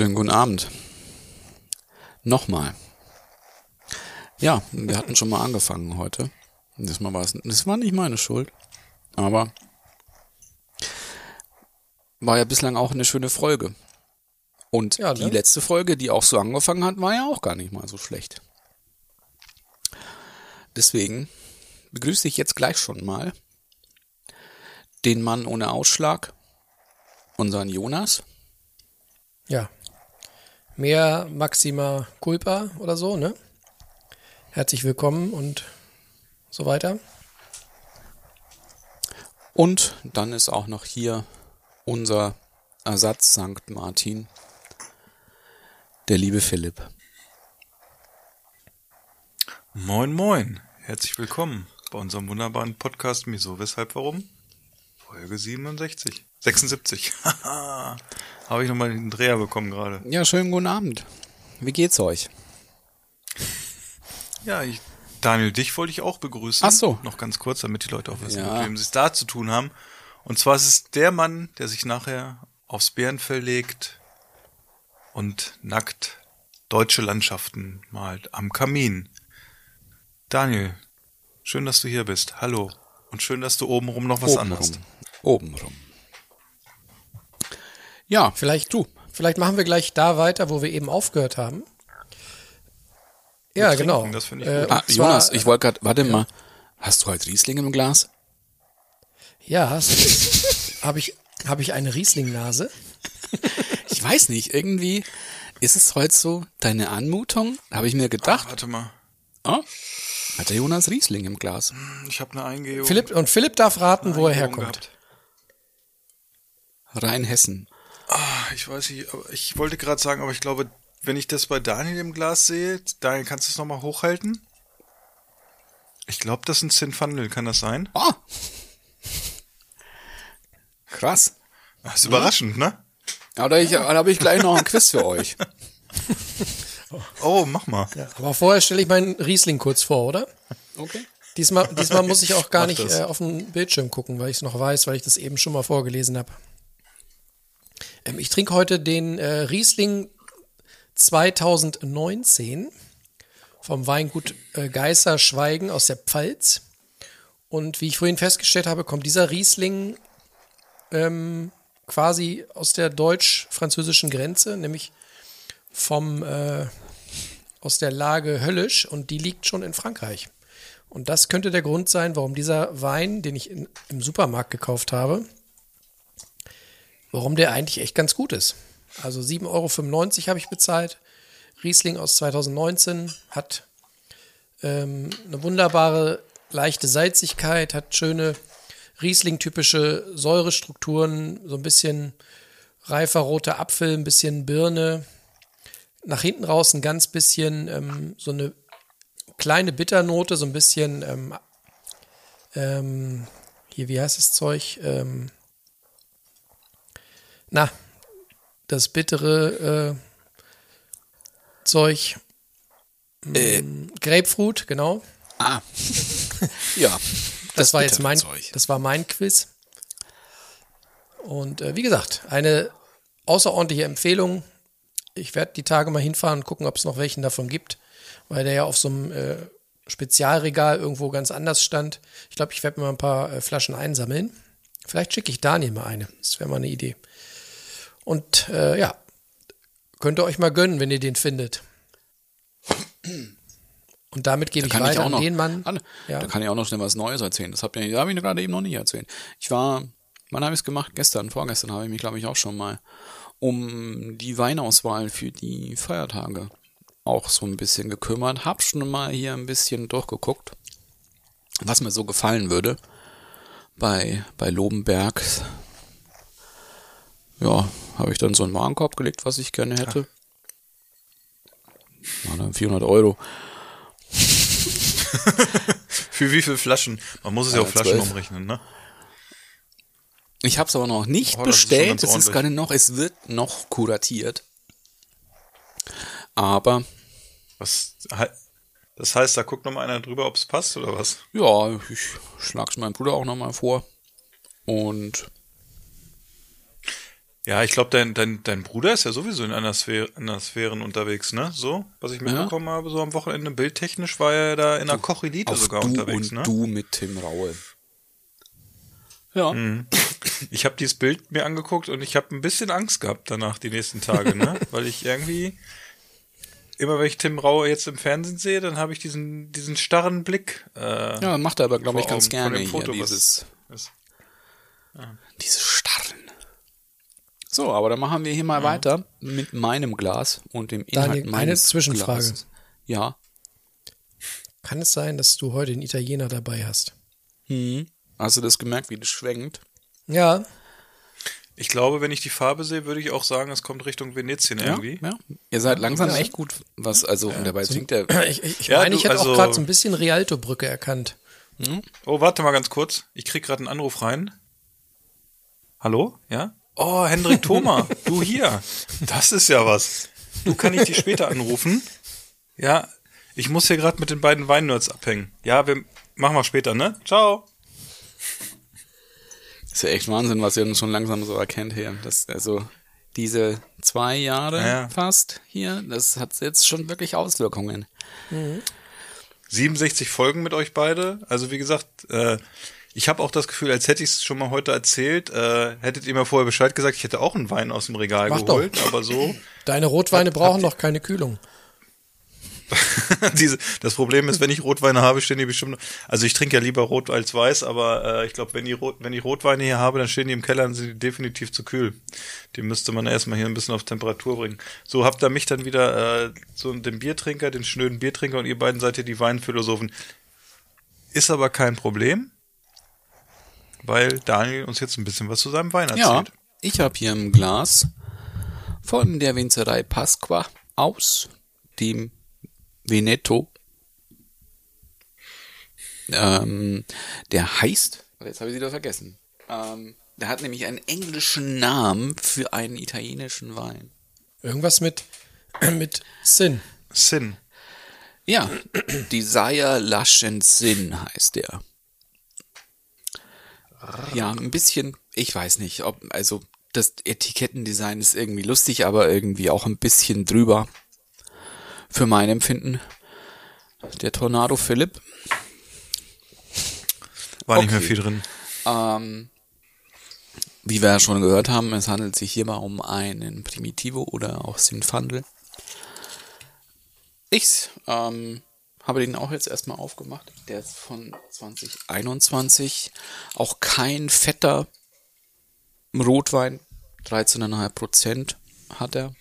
Schönen guten Abend. Nochmal. Ja, wir hatten schon mal angefangen heute. Diesmal war es, das war nicht meine Schuld. Aber war ja bislang auch eine schöne Folge. Und Ja, ne? die letzte Folge, die auch so angefangen hat, war ja auch gar nicht mal so schlecht. Deswegen begrüße ich jetzt gleich schon mal den Mann ohne Ausschlag, unseren Jonas. Ja. Mehr Maxima Culpa oder so, ne? Herzlich willkommen und so weiter. Und dann ist auch noch hier unser Ersatz St. Martin, der liebe Philipp. Moin, moin. Herzlich willkommen bei unserem wunderbaren Podcast Wieso, Weshalb, Warum? Folge 67. 76. Habe ich nochmal den Dreher bekommen gerade. Ja, schönen guten Abend. Wie geht's euch? Ja, ich, Daniel, dich wollte ich auch begrüßen. Ach so. Noch ganz kurz, damit die Leute auch wissen, Ja. mit wem sie es da zu tun haben. Und zwar ist es der Mann, der sich nachher aufs Bärenfell legt und nackt deutsche Landschaften malt am Kamin. Daniel, schön, dass du hier bist. Hallo. Und schön, dass du obenrum noch was anhast. Oben rum. Ja, Vielleicht du. Vielleicht machen wir gleich da weiter, wo wir eben aufgehört haben. Ja, trinken, genau. das finde ich Äh, gut. ah, zwar- Jonas, ich wollte gerade, warte mal. Hast du halt Riesling im Glas? Ja, hast Habe ich, hab ich eine Riesling-Nase? Ich weiß nicht, irgendwie ist es heute so deine Anmutung? Habe ich mir gedacht. Warte mal. Oh, hat der Jonas Riesling im Glas? Ich habe eine Eingehung. Philipp, und Philipp darf raten, wo er herkommt. gehabt. Rheinhessen. Ah, Ich weiß nicht, aber ich wollte gerade sagen, aber ich glaube, wenn ich das bei Daniel im Glas sehe, Daniel, kannst du es nochmal hochhalten? Ich glaube, das ist ein Zinfandel, kann das sein? Oh. Krass. Das ist überraschend, ne? Aber ich, dann habe ich gleich noch ein Quiz für euch. Oh, mach mal. Ja, aber vorher stelle ich meinen Riesling kurz vor, oder? Okay. Diesmal, diesmal muss ich auch gar Mach nicht äh, auf den Bildschirm gucken, weil ich es noch weiß, weil ich das eben schon mal vorgelesen habe. Ähm, ich trinke heute den äh, Riesling 2019 vom Weingut äh, Geißer Schweigen aus der Pfalz. Und wie ich vorhin festgestellt habe, kommt dieser Riesling ähm, quasi aus der deutsch-französischen Grenze, nämlich vom äh, aus der Lage Höllisch und die liegt schon in Frankreich. Und das könnte der Grund sein, warum dieser Wein, den ich in, im Supermarkt gekauft habe, warum der eigentlich echt ganz gut ist. Also 7,95 Euro habe ich bezahlt. Riesling aus 2019 hat ähm, eine wunderbare leichte Salzigkeit, hat schöne Riesling-typische Säurestrukturen, so ein bisschen reifer roter Apfel, ein bisschen Birne. Nach hinten raus ein ganz bisschen ähm, so eine kleine Bitternote, so ein bisschen, ähm, ähm, hier, wie heißt das Zeug? Ähm, na, das bittere äh, Zeug. Mm, Grapefruit, genau. Ah. ja. Das, war jetzt mein, Zeug. das war mein Quiz. Und äh, wie gesagt, eine außerordentliche Empfehlung. Ich werde die Tage mal hinfahren und gucken, ob es noch welchen davon gibt, weil der ja auf so einem äh, Spezialregal irgendwo ganz anders stand. Ich glaube, ich werde mir mal ein paar äh, Flaschen einsammeln. Vielleicht schicke ich Daniel mal eine. Das wäre mal eine Idee. Und äh, ja, könnt ihr euch mal gönnen, wenn ihr den findet. Und damit gebe Da ich ich weiter an noch, den Mann. Anne, Ja. Da kann ich auch noch schnell was Neues erzählen. Das habe ich, hab ich gerade eben noch nicht erzählt. Ich war, wann habe ich es gemacht? Gestern, vorgestern habe ich mich, glaube ich, auch schon mal um die Weinauswahl für die Feiertage auch so ein bisschen gekümmert. Hab schon mal hier ein bisschen durchgeguckt, was mir so gefallen würde bei, bei Lobenberg. Ja, habe ich dann so einen Warenkorb gelegt, was ich gerne hätte. War dann 400 Euro. Für wie viele Flaschen? Man muss es ja Äh, auf Flaschen zwölf. umrechnen, ne? Ich habe es aber noch nicht Oh, bestellt. Es ist gerade noch, es wird noch kuratiert. Aber Was, das heißt, da guckt noch mal einer drüber, ob es passt oder was? ja, ich schlag's meinem Bruder auch nochmal vor. Und Ja, ich glaube, dein, dein, dein Bruder ist ja sowieso in einer Sphäre, in einer Sphären unterwegs, ne? So, was ich mitbekommen habe, so am Wochenende bildtechnisch war er da in der Koch-Elite sogar du unterwegs, und ne? du mit Tim Raue. Ja. Ich habe dieses Bild mir angeguckt und ich habe ein bisschen Angst gehabt danach die nächsten Tage, ne? Weil ich irgendwie immer wenn ich Tim Raue jetzt im Fernsehen sehe, dann habe ich diesen diesen starren Blick. Äh, Ja, macht er aber, glaube ich, ganz Augen gerne dem hier Foto, was- dieses, was- diese Starren. So, aber dann machen wir hier mal weiter mit meinem Glas und dem Inhalt Daniel, eine meines Zwischenfrage. Glases. Ja. Kann es sein, dass du heute einen Italiener dabei hast? Hm. Hast du das gemerkt, wie das schwenkt? Ja, Ich glaube, wenn ich die Farbe sehe, würde ich auch sagen, es kommt Richtung Venetien irgendwie. Ja. Ihr seid langsam echt gut, was, also, und dabei singt der, ich, ich, ich Ja, meine, du, ich hätte also- auch gerade so ein bisschen Rialto-Brücke erkannt. Oh, warte mal ganz kurz. Ich krieg gerade einen Anruf rein. Hallo? Ja? Oh, Hendrik Thoma, du hier. Das ist ja was. Du kann ich dich später anrufen? Ja, ich muss hier gerade mit den beiden Weinnerds abhängen. Ja, wir machen wir später, ne? Ciao. ist ja echt Wahnsinn, was ihr dann schon langsam so erkennt hier. Das, also, diese zwei Jahre Ja. fast hier, das hat jetzt schon wirklich Auswirkungen. 67 Folgen mit euch beide. Also wie gesagt, äh, ich habe auch das Gefühl, als hätte ich es schon mal heute erzählt, äh, hättet ihr mir vorher Bescheid gesagt, ich hätte auch einen Wein aus dem Regal Mach doch. geholt, aber so. Deine Rotweine brauchen doch keine Kühlung. Diese, das Problem ist, wenn ich Rotweine habe, stehen die bestimmt. Also ich trinke ja lieber Rot als Weiß, aber äh, ich glaube, wenn, die Rot, wenn ich Rotweine hier habe, dann stehen die im Keller und sind die definitiv zu kühl. Die müsste man erstmal hier ein bisschen auf Temperatur bringen. So habt ihr mich dann wieder äh, so den Biertrinker, den schnöden Biertrinker und ihr beiden seid hier die Weinphilosophen. Ist aber kein Problem, weil Daniel uns jetzt ein bisschen was zu seinem Wein Ja, erzählt. ich habe hier ein Glas von der Winzerei Pasqua aus dem Veneto. Ähm, der heißt, jetzt habe ich wieder vergessen. Ähm, der hat nämlich einen englischen Namen für einen italienischen Wein. Irgendwas mit, mit Sinn. Sin. Ja, Desire Lush and Sin heißt der. Ja, ein bisschen, ich weiß nicht, ob, also das Etikettendesign ist irgendwie lustig, aber irgendwie auch ein bisschen drüber. Für mein Empfinden. Der Tornado Philipp. War nicht mehr Okay. viel drin. Ähm, wie wir ja schon gehört haben, es handelt sich hierbei um einen Primitivo oder auch Sinfandel. Ich ähm, habe den auch jetzt erstmal aufgemacht. Der ist von 2021. Auch kein fetter Rotwein. 13,5 Prozent hat er.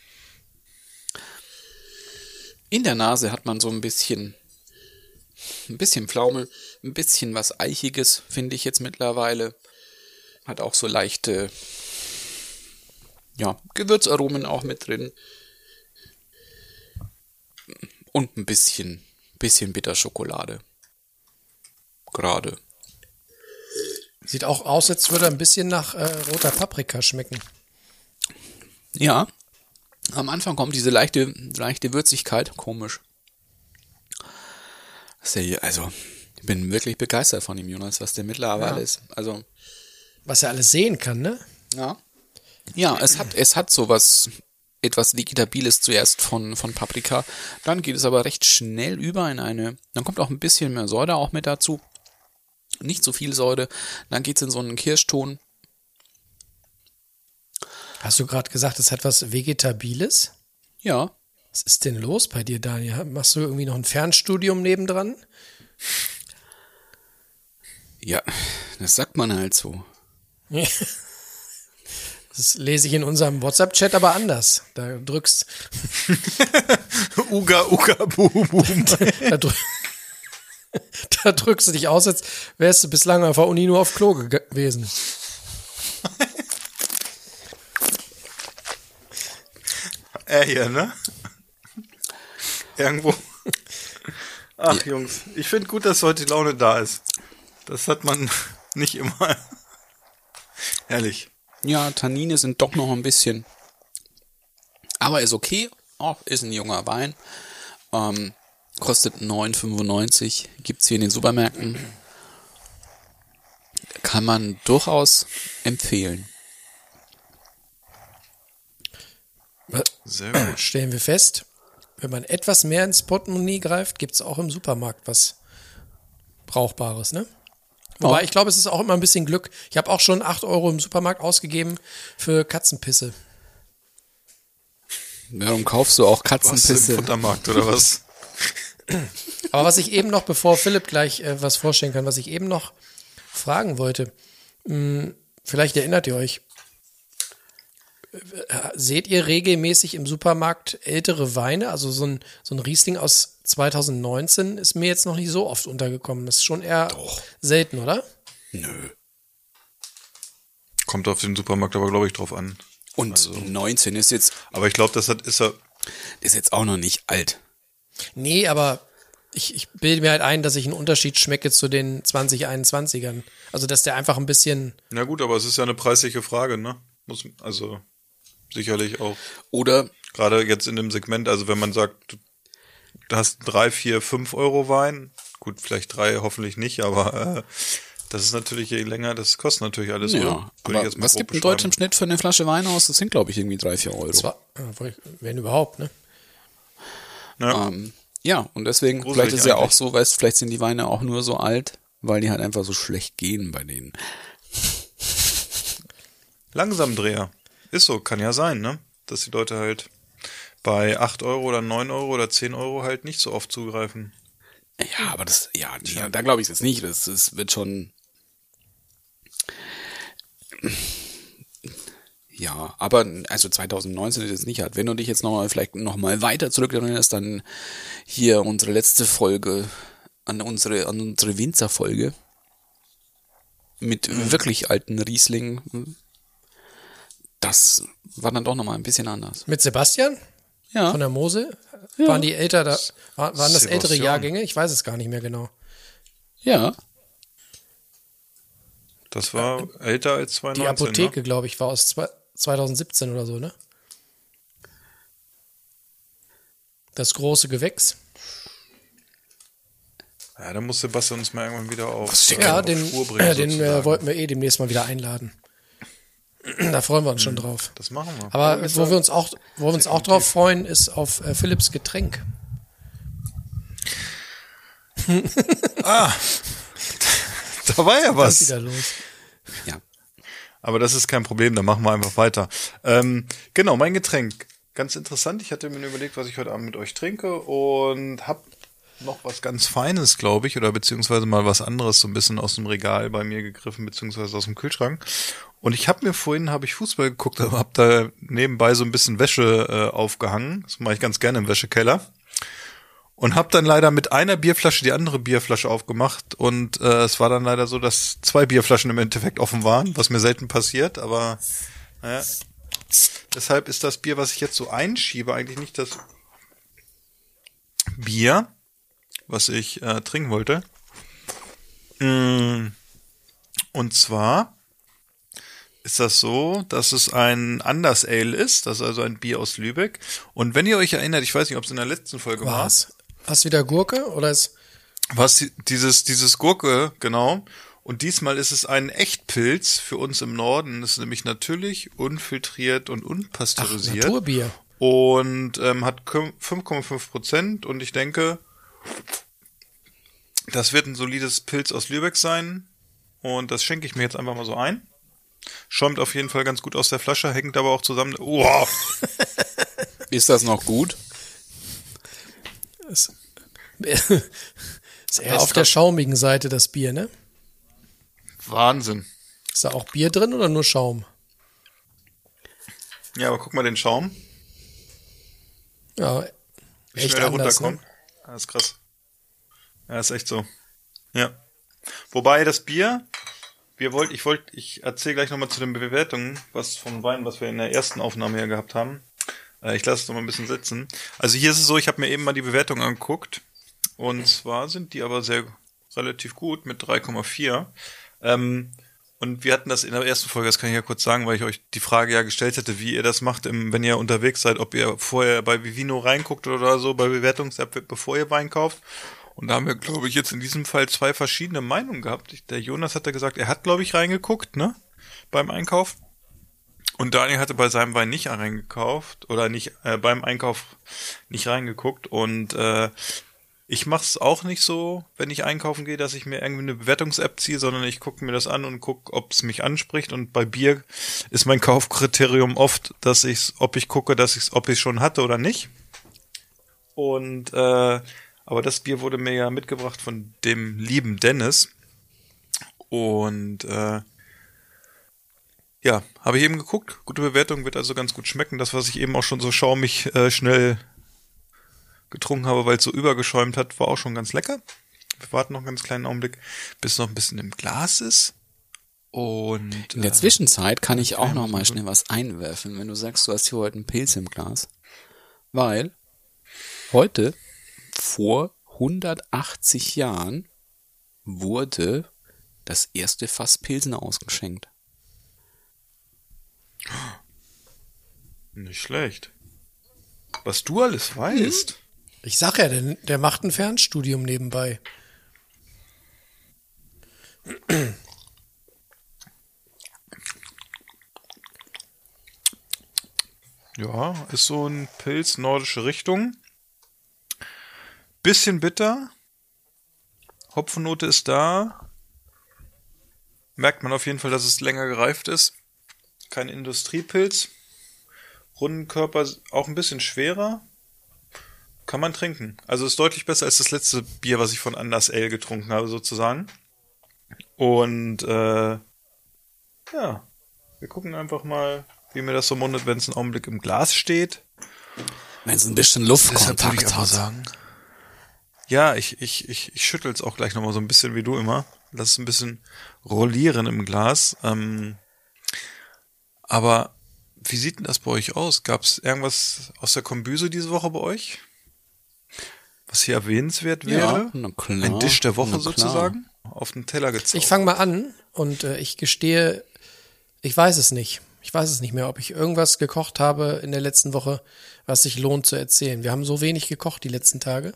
In der Nase hat man so ein bisschen ein bisschen Pflaume, ein bisschen was Eichiges, finde ich jetzt mittlerweile. Hat auch so leichte, ja, Gewürzaromen auch mit drin. Und ein bisschen, bisschen Bitterschokolade. Gerade. Sieht auch aus, als würde er ein bisschen nach äh, roter Paprika schmecken. Ja. Am Anfang kommt diese leichte, leichte Würzigkeit. Komisch. Also, ich bin wirklich begeistert von ihm, Jonas, was der mittlerweile Ja. ist. Also, Was er alles sehen kann, ne? Ja. Ja, es hat, es hat sowas, etwas Vegetabiles zuerst von, von Paprika. Dann geht es aber recht schnell über in eine, dann kommt auch ein bisschen mehr Säure auch mit dazu. Nicht so viel Säure. Dann geht es in so einen Kirschton. Hast du gerade gesagt, es hat was Vegetabiles? Ja. Was ist denn los bei dir, Daniel? Machst du irgendwie noch ein Fernstudium nebendran? Ja, das sagt man halt so. Das lese ich in unserem WhatsApp-Chat aber anders. Da drückst, Uga, uga, boom, boom. da, drück, da drückst du dich aus, als wärst du bislang auf der Uni nur auf Klo ge- gewesen. Er hier, ne? Irgendwo. Ach, Jungs. Ich finde gut, dass heute die Laune da ist. Das hat man nicht immer. Herrlich. Ja, Tannine sind doch noch ein bisschen. Aber ist okay. Oh, ist ein junger Wein. Ähm, kostet 9,95. Gibt's hier in den Supermärkten. Kann man durchaus empfehlen. Sehr gut. Stellen wir fest, wenn man etwas mehr ins Portemonnaie greift, gibt's auch im Supermarkt was Brauchbares, ne? Wobei, Oh. ich glaube, es ist auch immer ein bisschen Glück. Ich habe auch schon 8 Euro im Supermarkt ausgegeben für Katzenpisse. Warum kaufst du auch Was im Katzenpisse? Futtermarkt oder was? Aber was ich eben noch, bevor Philipp gleich äh, was vorstellen kann, was ich eben noch fragen wollte, mh, vielleicht erinnert ihr euch, äh, seht ihr regelmäßig im Supermarkt ältere Weine? Also so ein, so ein Riesling aus 2019 ist mir jetzt noch nicht so oft untergekommen. Das ist schon eher selten, oder? Nö. Kommt auf den Supermarkt aber, glaube ich, drauf an. Und 19 ist jetzt, Aber ich glaube, das hat, ist er. ist jetzt auch noch nicht alt. Nee, aber ich, ich bilde mir halt ein, dass ich einen Unterschied schmecke zu den 2021ern. Also, dass der einfach ein bisschen, Na gut, aber es ist ja eine preisliche Frage, ne? Muss, also sicherlich auch. Oder Gerade jetzt in dem Segment, also wenn man sagt, hast drei, vier, fünf Euro Wein, gut, vielleicht drei, hoffentlich nicht, aber äh, das ist natürlich je länger, das kostet natürlich alles. ja, oder? Aber was gibt ein beschreiben. Deutsch im Schnitt für eine Flasche Wein aus? Das sind, glaube ich, irgendwie drei, vier Euro. zwar, äh, wenn überhaupt, ne? Ja. Ähm, ja, und deswegen, Gruselig vielleicht ist es ja auch so, weißt, vielleicht sind die Weine auch nur so alt, weil die halt einfach so schlecht gehen bei denen. Langsamdreher. Ist so, kann ja sein, ne? Dass die Leute halt bei 8 Euro oder 9 Euro oder 10 Euro halt nicht so oft zugreifen. Ja, aber das, ja, nee, da glaube ich es jetzt nicht. Das, das wird schon. Ja, aber also 2019 ist jetzt nicht alt. Wenn du dich jetzt noch mal vielleicht noch mal weiter zurückerinnerst, dann hier unsere letzte Folge an unsere an unsere Winzerfolge mit wirklich alten Riesling. Das war dann doch noch mal ein bisschen anders. Mit Sebastian Ja. von der Mosel? Waren die älter da? War, waren das ältere. Jahrgänge? Ich weiß es gar nicht mehr genau. Ja. Das war älter als 2019. Die Apotheke, Ne? glaube ich, war aus zwei- 2017 oder so, ne? Das große Gewächs. Ja, da muss Sebastian uns mal irgendwann wieder auf, äh, Ja, auf den, Spur bringen. äh, den äh, wollten wir eh demnächst mal wieder einladen. Da freuen wir uns schon drauf. Das machen wir. Aber wo wir uns auch, wo wir uns auch drauf freuen, ist auf äh, Philips Getränk. da war ja Was was. wieder los? Ja. Aber das ist kein Problem, da machen wir einfach weiter. Ähm, genau, mein Getränk. Ganz interessant. Ich hatte mir überlegt, was ich heute Abend mit euch trinke und hab noch was ganz Feines, glaube ich, oder beziehungsweise mal was anderes so ein bisschen aus dem Regal bei mir gegriffen, beziehungsweise aus dem Kühlschrank. Und ich habe mir vorhin, habe ich Fußball geguckt, aber habe da nebenbei so ein bisschen Wäsche äh, aufgehangen. Das mache ich ganz gerne im Wäschekeller. Und habe dann leider mit einer Bierflasche die andere Bierflasche aufgemacht und äh, es war dann leider so, dass zwei Bierflaschen im Endeffekt offen waren, was mir selten passiert, aber naja. Deshalb ist das Bier, was ich jetzt so einschiebe, eigentlich nicht das Bier, was ich äh, trinken wollte. Mm, Und zwar ist das so, dass es ein Anders Ale ist, das ist also ein Bier aus Lübeck. Und wenn ihr euch erinnert, ich weiß nicht, ob es in der letzten Folge war, Was? Hast du wieder Gurke oder ist was die- dieses, dieses Gurke, genau. Und diesmal ist es ein Echtpilz für uns im Norden. Das ist nämlich natürlich unfiltriert und unpasteurisiert. Naturbier? und ähm, hat küm- 5,5 Prozent. Und ich denke, das wird ein solides Pilz aus Lübeck sein. Und das schenke ich mir jetzt einfach mal so ein. Schäumt auf jeden Fall ganz gut aus der Flasche, hängt aber auch zusammen. Wow! Ist das noch gut? ist, ist eher auf der schaumigen Seite das Bier, ne? Wahnsinn. Ist da auch Bier drin oder nur Schaum? Ja, aber guck mal den Schaum. Ja, Wie echt schnell der anders, runterkommt. ne? Ja, ist krass. Ja, ist echt so. Ja. Wobei das Bier, wir wollt, ich wollte, ich erzähle gleich nochmal zu den Bewertungen, was vom Wein, was wir in der ersten Aufnahme hier gehabt haben. Äh, ich lasse es noch mal ein bisschen sitzen. Also hier ist es so, ich habe mir eben mal die Bewertung angeguckt. Und zwar sind die aber sehr relativ gut mit 3,4. Ähm, und wir hatten das in der ersten Folge, das kann ich ja kurz sagen, weil ich euch die Frage ja gestellt hätte, wie ihr das macht, wenn ihr unterwegs seid, ob ihr vorher bei Vivino reinguckt oder so, bei Bewertungs-App, bevor ihr Wein kauft. Und da haben wir, glaube ich, jetzt in diesem Fall zwei verschiedene Meinungen gehabt. Der Jonas hatte gesagt, er hat, glaube ich, reingeguckt, ne? Beim Einkauf. Und Daniel hatte bei seinem Wein nicht reingekauft oder nicht äh, beim Einkauf nicht reingeguckt. Und äh, ich mache es auch nicht so, wenn ich einkaufen gehe, dass ich mir irgendwie eine Bewertungs-App ziehe, sondern ich gucke mir das an und gucke, ob es mich anspricht. Und bei Bier ist mein Kaufkriterium oft, dass ich, ob ich gucke, dass ich, ob ich schon hatte oder nicht. Und äh, aber das Bier wurde mir ja mitgebracht von dem lieben Dennis. Und äh, ja, habe ich eben geguckt. Gute Bewertung wird also ganz gut schmecken. Das, was ich eben auch schon so schaumig äh, schnell getrunken habe, weil es so übergeschäumt hat, war auch schon ganz lecker. Wir warten noch einen ganz kleinen Augenblick, bis es noch ein bisschen im Glas ist. Und In der äh, Zwischenzeit kann ich auch noch mal schnell was einwerfen, wenn du sagst, du hast hier heute einen Pilz im Glas. Weil heute vor 180 Jahren wurde das erste Fass Pilsener ausgeschenkt. nicht schlecht. Was du alles weißt. Ich sag ja, der, der macht ein Fernstudium nebenbei. Ja, ist so ein Pilz nordische Richtung. Bisschen bitter. Hopfennote ist da. Merkt man auf jeden Fall, dass es länger gereift ist. Kein Industriepilz. Rundenkörper auch ein bisschen schwerer. Kann man trinken. Also ist deutlich besser als das letzte Bier, was ich von Anders Ale getrunken habe, sozusagen. Und äh, ja, wir gucken einfach mal, wie mir das so mundet, wenn es einen Augenblick im Glas steht. Wenn es ein bisschen Luftkontakt hat. sagen. Ja, ich, ich, ich, ich schüttel es auch gleich nochmal so ein bisschen wie du immer. Lass es ein bisschen rollieren im Glas. Ähm, aber wie sieht denn das bei euch aus? Gab es irgendwas aus der Kombüse diese Woche bei euch? Was hier erwähnenswert Ja, wäre? na klar, Ein Tisch der Woche sozusagen? Auf den Teller gezaubert. Ich fange mal an und äh, ich gestehe, ich weiß es nicht. Ich weiß es nicht mehr, ob ich irgendwas gekocht habe in der letzten Woche, was sich lohnt zu erzählen. Wir haben so wenig gekocht die letzten Tage.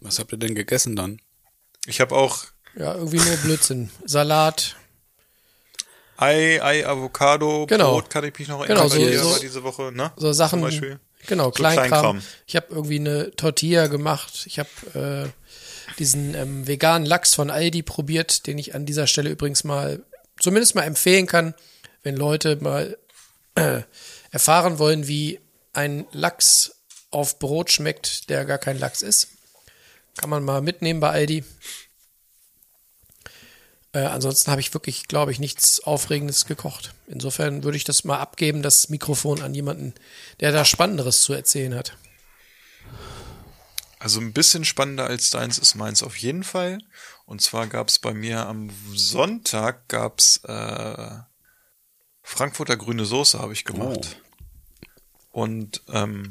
Was habt ihr denn gegessen dann? Ich habe auch Ja, irgendwie nur Blödsinn. Salat. Ei, Ei, Avocado, Genau. Brot kann ich mich noch Genau, erinnern, so- bei dir so- war diese Woche, ne? So Sachen. Zum Beispiel. Genau, So Kleinkram. Kleinkram. Ich habe irgendwie eine Tortilla gemacht. Ich habe äh, diesen ähm, veganen Lachs von Aldi probiert, den ich an dieser Stelle übrigens mal zumindest mal empfehlen kann, wenn Leute mal äh, erfahren wollen, wie ein Lachs auf Brot schmeckt, der gar kein Lachs ist. Kann man mal mitnehmen bei Aldi. Äh, ansonsten habe ich wirklich, glaube ich, nichts Aufregendes gekocht. Insofern würde ich das mal abgeben, das Mikrofon an jemanden, der da Spannenderes zu erzählen hat. Also ein bisschen spannender als deins ist meins auf jeden Fall. Und zwar gab es bei mir am Sonntag gab's äh, Frankfurter grüne Soße habe ich gemacht. Und ähm,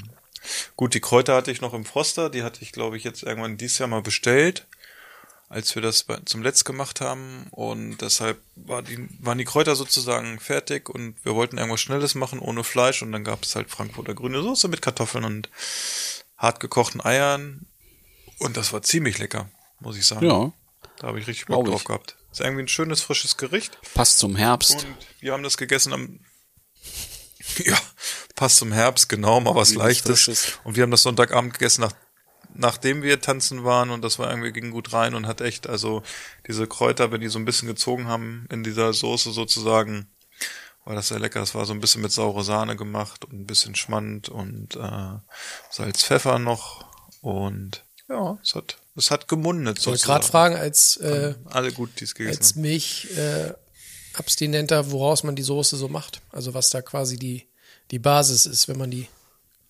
gut, die Kräuter hatte ich noch im Froster, die hatte ich glaube ich jetzt irgendwann dieses Jahr mal bestellt, als wir das zum Letzt gemacht haben. Und deshalb war die, waren die Kräuter sozusagen fertig und wir wollten irgendwas Schnelles machen ohne Fleisch und dann gab es halt Frankfurter grüne Soße mit Kartoffeln und hart gekochten Eiern. Und das war ziemlich lecker, muss ich sagen. Ja, Da habe ich richtig Bock drauf ich. gehabt. Ist irgendwie ein schönes, frisches Gericht. passt zum Herbst. Und wir haben das gegessen am. Ja, passt zum Herbst, genau, mal was Wie Leichtes. Frisches. Und wir haben das Sonntagabend gegessen, nach, nachdem wir tanzen waren und das war irgendwie ging gut rein und hat echt, also diese Kräuter, wenn die so ein bisschen gezogen haben in dieser Soße sozusagen, war das sehr lecker. Das war so ein bisschen mit saure Sahne gemacht und ein bisschen Schmand und äh, Salz, Pfeffer noch und ja, es hat, es hat gemundet Ich wollte gerade fragen, als, äh, Alle gut, die es gegessen als. Milch äh, Abstinenter, woraus man die Soße so macht. Also was da quasi die, die Basis ist, wenn man die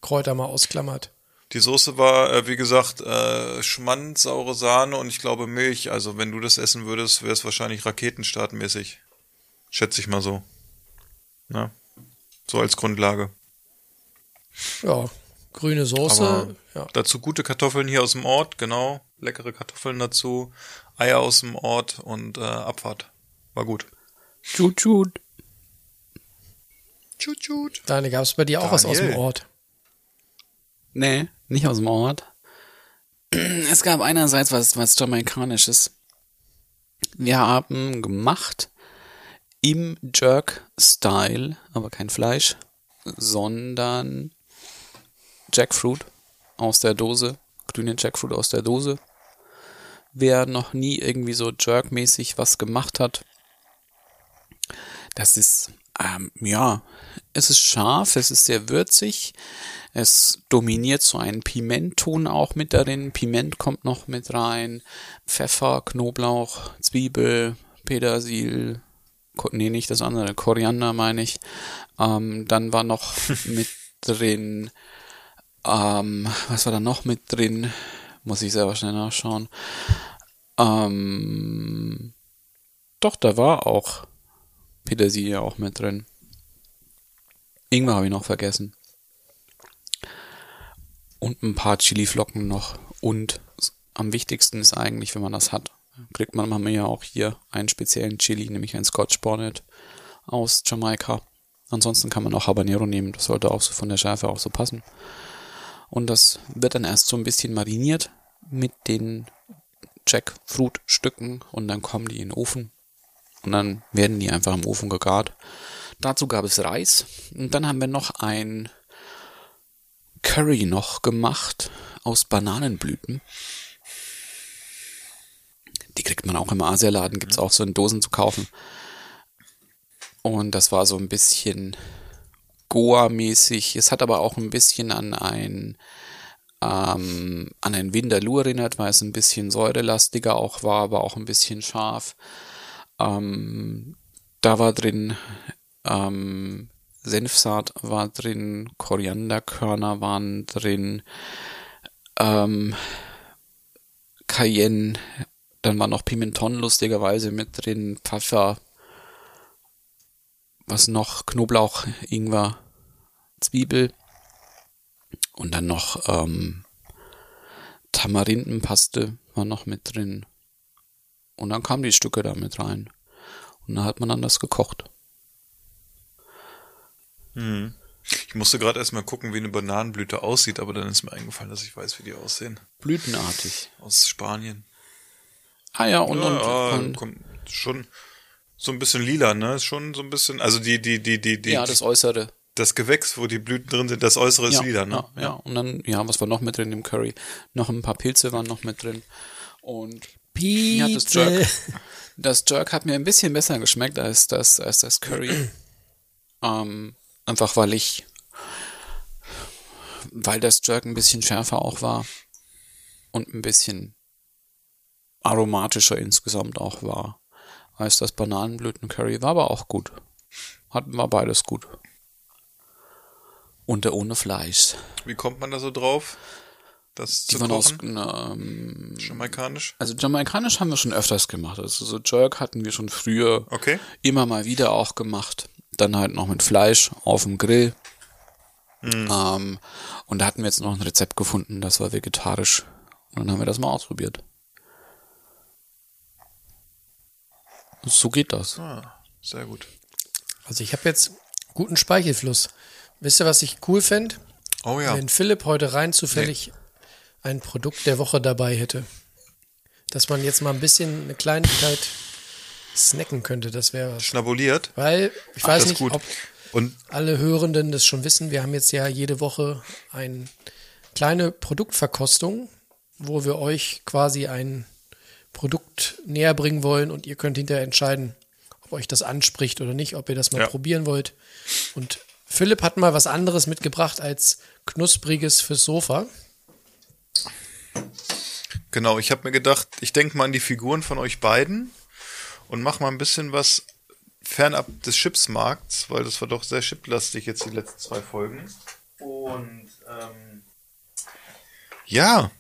Kräuter mal ausklammert. Die Soße war, äh, wie gesagt, äh, Schmand, saure Sahne und ich glaube Milch. Also wenn du das essen würdest, wäre es wahrscheinlich raketenstartmäßig. Schätze ich mal so. Na? So als Grundlage. Ja, grüne Soße. Aber ja. dazu gute Kartoffeln hier aus dem Ort, genau. Leckere Kartoffeln dazu. Eier aus dem Ort und äh, Abfahrt. War gut. Tschut, tschut. Tschut, tschut. Daniel, gab es bei dir auch was aus dem Daniel. Ort? Nee, nicht aus dem Ort. Es gab einerseits was, was Jamaikanisches. Wir haben gemacht im Jerk-Style, aber kein Fleisch, sondern Jackfruit aus der Dose, grüne Jackfruit aus der Dose. Wer noch nie irgendwie so Jerk-mäßig was gemacht hat, das ist, ähm, ja, es ist scharf, es ist sehr würzig, es dominiert so einen Pimentton auch mit darin. Piment kommt noch mit rein, Pfeffer, Knoblauch, Zwiebel, Petersil, nee, nicht das andere, Koriander meine ich. Ähm, dann war noch mit drin, ähm, was war da noch mit drin? Muss ich selber schnell nachschauen. Ähm, doch, da war auch Petersilie auch mit drin. Ingwer habe ich noch vergessen. Und ein paar Chiliflocken noch. Und am wichtigsten ist eigentlich, wenn man das hat, kriegt man manchmal ja auch hier einen speziellen Chili, nämlich ein Scotch Bonnet aus Jamaika. Ansonsten kann man auch Habanero nehmen, das sollte auch so von der Schärfe auch so passen. Und das wird dann erst so ein bisschen mariniert mit den Jackfruit-Stücken und dann kommen die in den Ofen und dann werden die einfach im Ofen gegart. Dazu gab es Reis und dann haben wir noch ein Curry noch gemacht aus Bananenblüten. Die kriegt man auch im Asialaden, gibt's auch so in Dosen zu kaufen. Und das war so ein bisschen Goa-mäßig. Es hat aber auch ein bisschen an ein ähm, an ein Vindaloo erinnert, weil es ein bisschen säurelastiger auch war, aber auch ein bisschen scharf. Ähm, da war drin ähm, Senfsaat war drin, Korianderkörner waren drin, ähm, Cayenne, dann war noch Pimenton lustigerweise mit drin, Pfeffer, was noch, Knoblauch, Ingwer, Zwiebel und dann noch ähm, Tamarindenpaste war noch mit drin. Und dann kamen die Stücke da mit rein. Und dann hat man dann das gekocht. Hm. Ich musste gerade erstmal gucken, wie eine Bananenblüte aussieht, aber dann ist mir eingefallen, dass ich weiß, wie die aussehen. Blütenartig. Aus Spanien. Ah ja, und, und, ja, und kommt schon so ein bisschen lila, ne? Ist schon so ein bisschen, also die, die, die, die, die, ja, das Äußere. das Gewächs, wo die Blüten drin sind, das Äußere ist ja, lila, ne? Ja, ja, und dann, ja, was war noch mit drin im Curry? Noch ein paar Pilze waren noch mit drin. Und ja, das Jerk, das Jerk hat mir ein bisschen besser geschmeckt als das, als das Curry. ähm, einfach weil ich, weil das Jerk ein bisschen schärfer auch war und ein bisschen aromatischer insgesamt auch war als das Bananenblüten-Curry. War aber auch gut. Hatten wir beides gut. Und der ohne Fleisch. Wie kommt man da so drauf? Das Die zu waren aus, ähm, Jamaikanisch? also jamaikanisch haben wir schon öfters gemacht. Also so Jerk hatten wir schon früher Okay. immer mal wieder auch gemacht. Dann halt noch mit Fleisch auf dem Grill. Ähm, und da hatten wir jetzt noch ein Rezept gefunden, das war vegetarisch. Und dann haben wir das mal ausprobiert. So geht das. Ah, sehr gut. Also ich habe jetzt guten Speichelfluss. Wisst ihr, was ich cool fände? Oh ja. Wenn Philipp heute rein zufällig ein Produkt der Woche dabei hätte. Dass man jetzt mal ein bisschen eine Kleinigkeit snacken könnte, das wäre was. Schnabuliert. Weil, ich Ach, weiß nicht, gut. ob Und alle Hörenden das schon wissen, wir haben jetzt ja jede Woche eine kleine Produktverkostung, wo wir euch quasi ein Produkt näher bringen wollen und ihr könnt hinterher entscheiden, ob euch das anspricht oder nicht, ob ihr das mal Ja. probieren wollt. Und Philipp hat mal was anderes mitgebracht als knuspriges fürs Sofa. Genau, ich habe mir gedacht, ich denke mal an die Figuren von euch beiden und mach mal ein bisschen was fernab des Chipsmarkts, weil das war doch sehr chiplastig jetzt die letzten zwei Folgen. Und ähm, ja,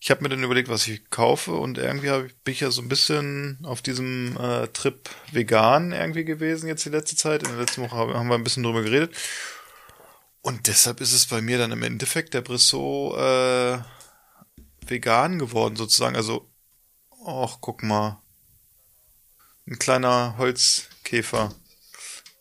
ich habe mir dann überlegt, was ich kaufe und irgendwie ich, bin ich ja so ein bisschen auf diesem äh, Trip vegan irgendwie gewesen jetzt die letzte Zeit. In der letzten Woche haben wir ein bisschen drüber geredet. Und deshalb ist es bei mir dann im Endeffekt der Brissot äh, vegan geworden sozusagen. Also, ach, guck mal. Ein kleiner Holzkäfer.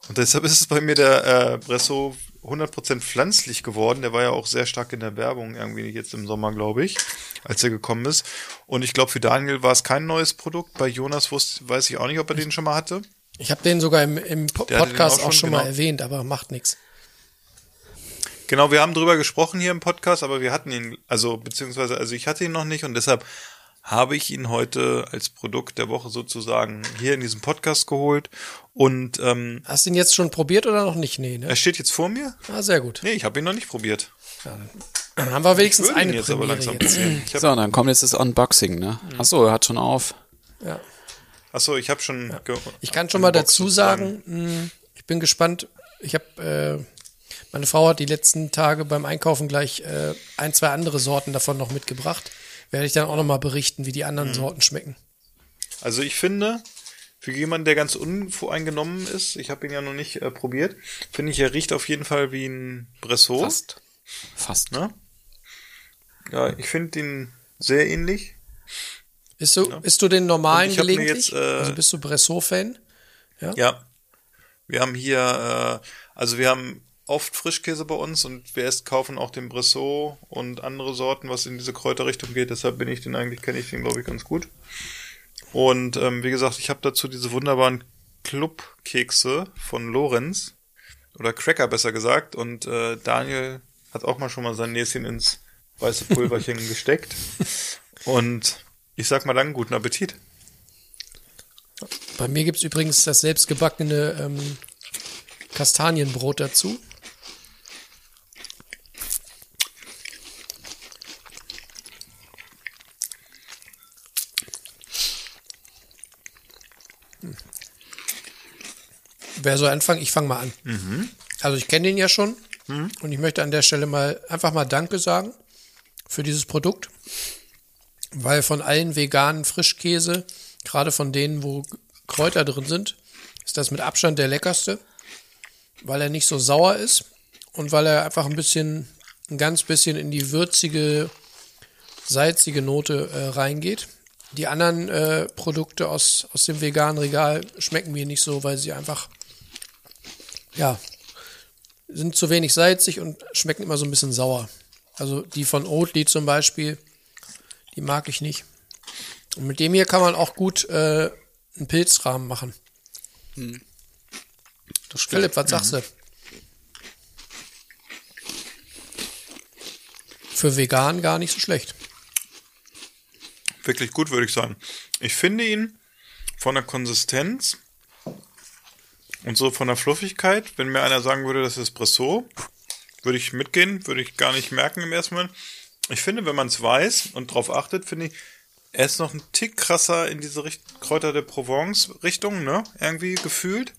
Und deshalb ist es bei mir der äh, Bressot 100% pflanzlich geworden. Der war ja auch sehr stark in der Werbung irgendwie jetzt im Sommer, glaube ich, als er gekommen ist. Und ich glaube, für Daniel war es kein neues Produkt. Bei Jonas wusste, weiß ich auch nicht, ob er den schon mal hatte. Ich habe den sogar im, im Podcast auch auch schon, schon mal genau. erwähnt, aber macht nichts. Genau, wir haben drüber gesprochen hier im Podcast, aber wir hatten ihn, also beziehungsweise, also ich hatte ihn noch nicht und deshalb habe ich ihn heute als Produkt der Woche sozusagen hier in diesem Podcast geholt und ähm, Hast du ihn jetzt schon probiert oder noch nicht? Nee, ne? er steht jetzt vor mir. Ah, sehr gut. Nee, ich habe ihn noch nicht probiert. Dann haben wir wenigstens ihn eine jetzt aber langsam jetzt. Ich So, dann kommt jetzt das Unboxing, ne? Achso, er hat schon auf. Ja. achso, ich habe schon. ge- Ich kann schon mal dazu sagen, mh, ich bin gespannt. Ich habe, äh, meine Frau hat die letzten Tage beim Einkaufen gleich äh, ein, zwei andere Sorten davon noch mitgebracht. Werde ich dann auch noch mal berichten, wie die anderen Mhm. Sorten schmecken. Also ich finde, für jemanden, der ganz unvoreingenommen ist, ich habe ihn ja noch nicht äh, probiert, finde ich, er riecht auf jeden Fall wie ein Bressot. Fast. Fast. Ne? Ja, ich finde ihn sehr ähnlich. Ist du, isst du den normalen gelegentlich? jetzt, äh, also bist du Bressot-Fan? Ja. Wir haben hier, äh, also wir haben oft Frischkäse bei uns und wir erst kaufen auch den Bressot und andere Sorten, was in diese Kräuterrichtung geht. Deshalb bin ich den eigentlich, kenne ich den, glaube ich, ganz gut. Und ähm, wie gesagt, ich habe dazu diese wunderbaren Clubkekse von Lorenz oder Cracker besser gesagt. Und äh, Daniel hat auch mal schon mal sein Näschen ins weiße Pulverchen gesteckt. Und ich sag mal dann guten Appetit. Bei mir gibt's übrigens das selbstgebackene ähm, Kastanienbrot dazu. Wer soll anfangen? Ich fange mal an. Also ich kenne den ja schon und ich möchte an der Stelle mal einfach mal Danke sagen für dieses Produkt, weil von allen veganen Frischkäse, gerade von denen, wo Kräuter drin sind, ist das mit Abstand der leckerste, weil er nicht so sauer ist und weil er einfach ein bisschen, ein ganz bisschen in die würzige, salzige Note äh, reingeht. Die anderen äh, Produkte aus, aus dem veganen Regal schmecken mir nicht so, weil sie einfach, ja, sind zu wenig salzig und schmecken immer so ein bisschen sauer. Also die von Oatly zum Beispiel, die mag ich nicht. Und mit dem hier kann man auch gut äh, einen Pilzrahmen machen. Das Philipp, was sagst du? Für vegan gar nicht so schlecht. wirklich gut, würde ich sagen. Ich finde ihn von der Konsistenz und so von der Fluffigkeit, wenn mir einer sagen würde, das ist Bressot, würde ich mitgehen, würde ich gar nicht merken im ersten Moment. Ich finde, wenn man es weiß und drauf achtet, finde ich, er ist noch ein Tick krasser in diese Richt Kräuter de Provence Richtung, ne? Irgendwie gefühlt.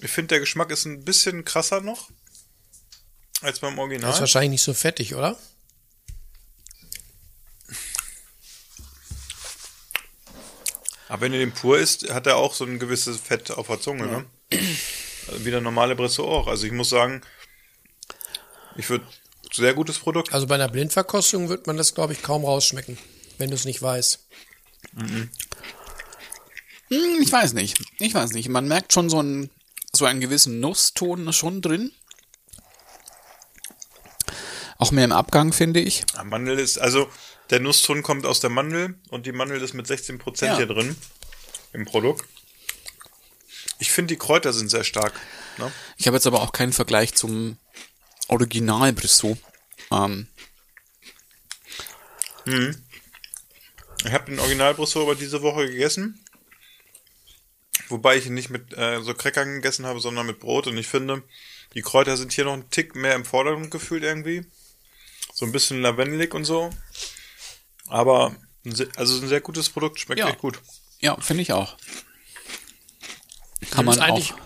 Ich finde, der Geschmack ist ein bisschen krasser noch als beim Das ist Original. wahrscheinlich nicht so fettig, oder? Aber wenn ihr den pur isst, hat er auch so ein gewisses Fett auf der Zunge, ne? Also Wie der normale Bressot auch. Also ich muss sagen, ich würde sehr gutes Produkt. Also bei einer Blindverkostung wird man das, glaube ich, kaum rausschmecken, wenn du es nicht weißt. Hm, Ich weiß nicht. Ich weiß nicht. Man merkt schon so einen, so einen gewissen Nusston schon drin. Auch mehr im Abgang, finde ich. Ja, Mandel ist, also der Nusston kommt aus der Mandel und die Mandel ist mit 16% Ja. hier drin im Produkt. Ich finde, die Kräuter sind sehr stark. Ne? Ich habe jetzt aber auch keinen Vergleich zum Original Brissot. Ähm, Ich habe den Original Bressot aber diese Woche gegessen. Wobei ich ihn nicht mit äh, so Crackern gegessen habe, sondern mit Brot. Und ich finde, die Kräuter sind hier noch ein Tick mehr im Vordergrund gefühlt irgendwie. So ein bisschen lavendelig und so. Aber also ein sehr gutes Produkt, schmeckt Ja. echt gut. ja, finde ich auch. Kann Gibt's man eigentlich, auch.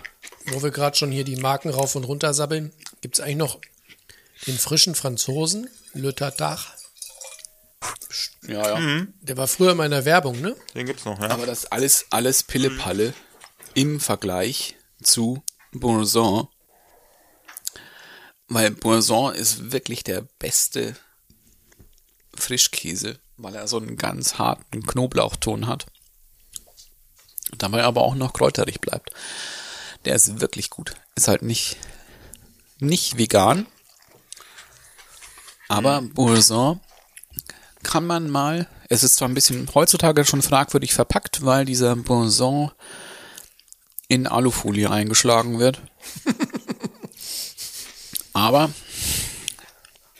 wo wir gerade schon hier die Marken rauf und runter sabbeln, gibt es eigentlich noch den frischen Franzosen, Le Tartare. Ja, ja. Der war früher in meiner Werbung, ne? Den gibt's noch, ja. Aber das alles, alles Pille-Palle im Vergleich zu Bourgeois. Weil Bourson ist wirklich der beste Frischkäse, weil er so einen ganz harten Knoblauchton hat. Dabei aber auch noch kräuterig bleibt. Der ist wirklich gut. Ist halt nicht, nicht vegan. Aber Bourson kann man mal, es ist zwar ein bisschen heutzutage schon fragwürdig verpackt, weil dieser Bourson in Alufolie eingeschlagen wird. Aber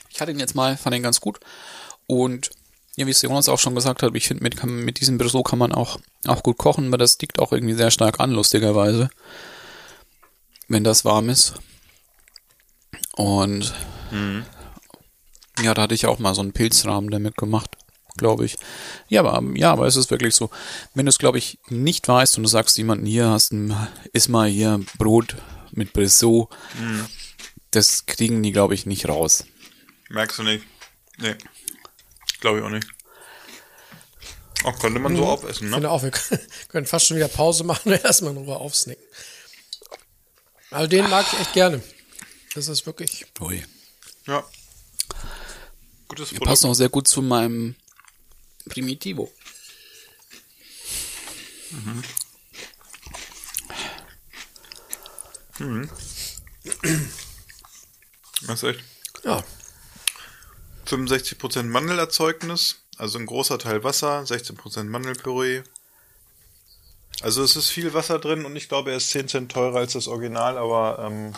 ich hatte ihn jetzt mal, fand ihn ganz gut. Und ja, wie es Jonas auch schon gesagt hat, ich finde, mit, mit diesem Brissot kann man auch, auch gut kochen, weil das dickt auch irgendwie sehr stark an, lustigerweise. Wenn das warm ist. Und ja, da hatte ich auch mal so einen Pilzrahmen damit gemacht, glaube ich. Ja, aber ja, aber es ist wirklich so, wenn du es, glaube ich, nicht weißt und du sagst jemanden hier, hast ein, iss mal hier Brot mit Brissot, das kriegen die, glaube ich, nicht raus. Merkst du nicht? Nee. Glaube ich auch nicht. Auch könnte man so aufessen, Ich ne? finde auch, wir können fast schon wieder Pause machen und erstmal in Ruhe aufsnacken. Also den mag ich echt gerne. Das ist wirklich. Ui. Ja. Gutes Der Produkt. passt auch sehr gut zu meinem Primitivo. Das ist echt. Ja. 65% Mandelerzeugnis, also ein großer Teil Wasser, 16% Mandelpüree. Also es ist viel Wasser drin und ich glaube, er ist 10 Cent teurer als das Original, aber ähm,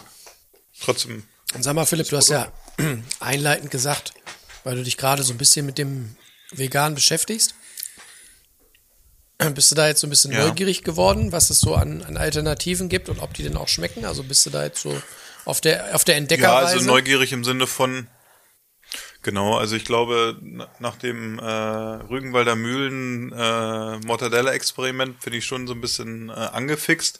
trotzdem. Und sag mal, Philipp, du hast ja einleitend gesagt, weil du dich gerade so ein bisschen mit dem Vegan beschäftigst. Bist du da jetzt so ein bisschen Ja. neugierig geworden, was es so an, an Alternativen gibt und ob die denn auch schmecken? Also bist du da jetzt so auf der, auf der Ja, Entdeckerreise? also neugierig im Sinne von Genau, also ich glaube, na- nach dem äh, Rügenwalder Mühlen äh, Mortadella-Experiment bin ich schon so ein bisschen äh, angefixt,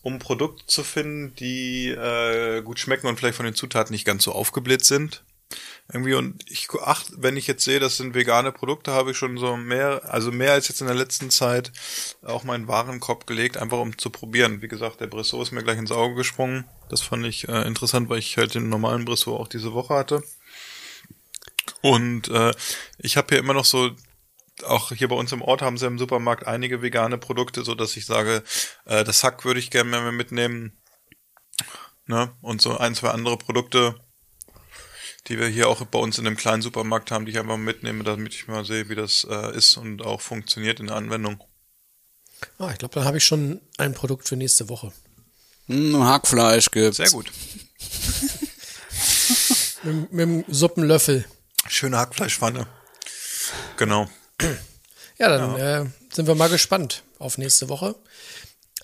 um Produkte zu finden, die äh, gut schmecken und vielleicht von den Zutaten nicht ganz so aufgebläht sind. Irgendwie und ich acht, wenn ich jetzt sehe, das sind vegane Produkte, habe ich schon so mehr, also mehr als jetzt in der letzten Zeit auch meinen Warenkorb gelegt, einfach um zu probieren. Wie gesagt, der Brissot ist mir gleich ins Auge gesprungen. Das fand ich äh, interessant, weil ich halt den normalen Brissot auch diese Woche hatte. Und äh, ich habe hier immer noch so, auch hier bei uns im Ort haben sie im Supermarkt einige vegane Produkte, so dass ich sage, äh, das Hack würde ich gerne mehr mitnehmen. Ne? Und so ein, zwei andere Produkte, die wir hier auch bei uns in dem kleinen Supermarkt haben, die ich einfach mitnehme, damit ich mal sehe, wie das äh, ist und auch funktioniert in der Anwendung. Ah, ich glaube, dann habe ich schon ein Produkt für nächste Woche. Hm, Hackfleisch gibt's. Sehr gut. Mit, mit dem Suppenlöffel. Schöne Hackfleischpfanne. Genau. Ja, dann Äh, sind wir mal gespannt auf nächste Woche.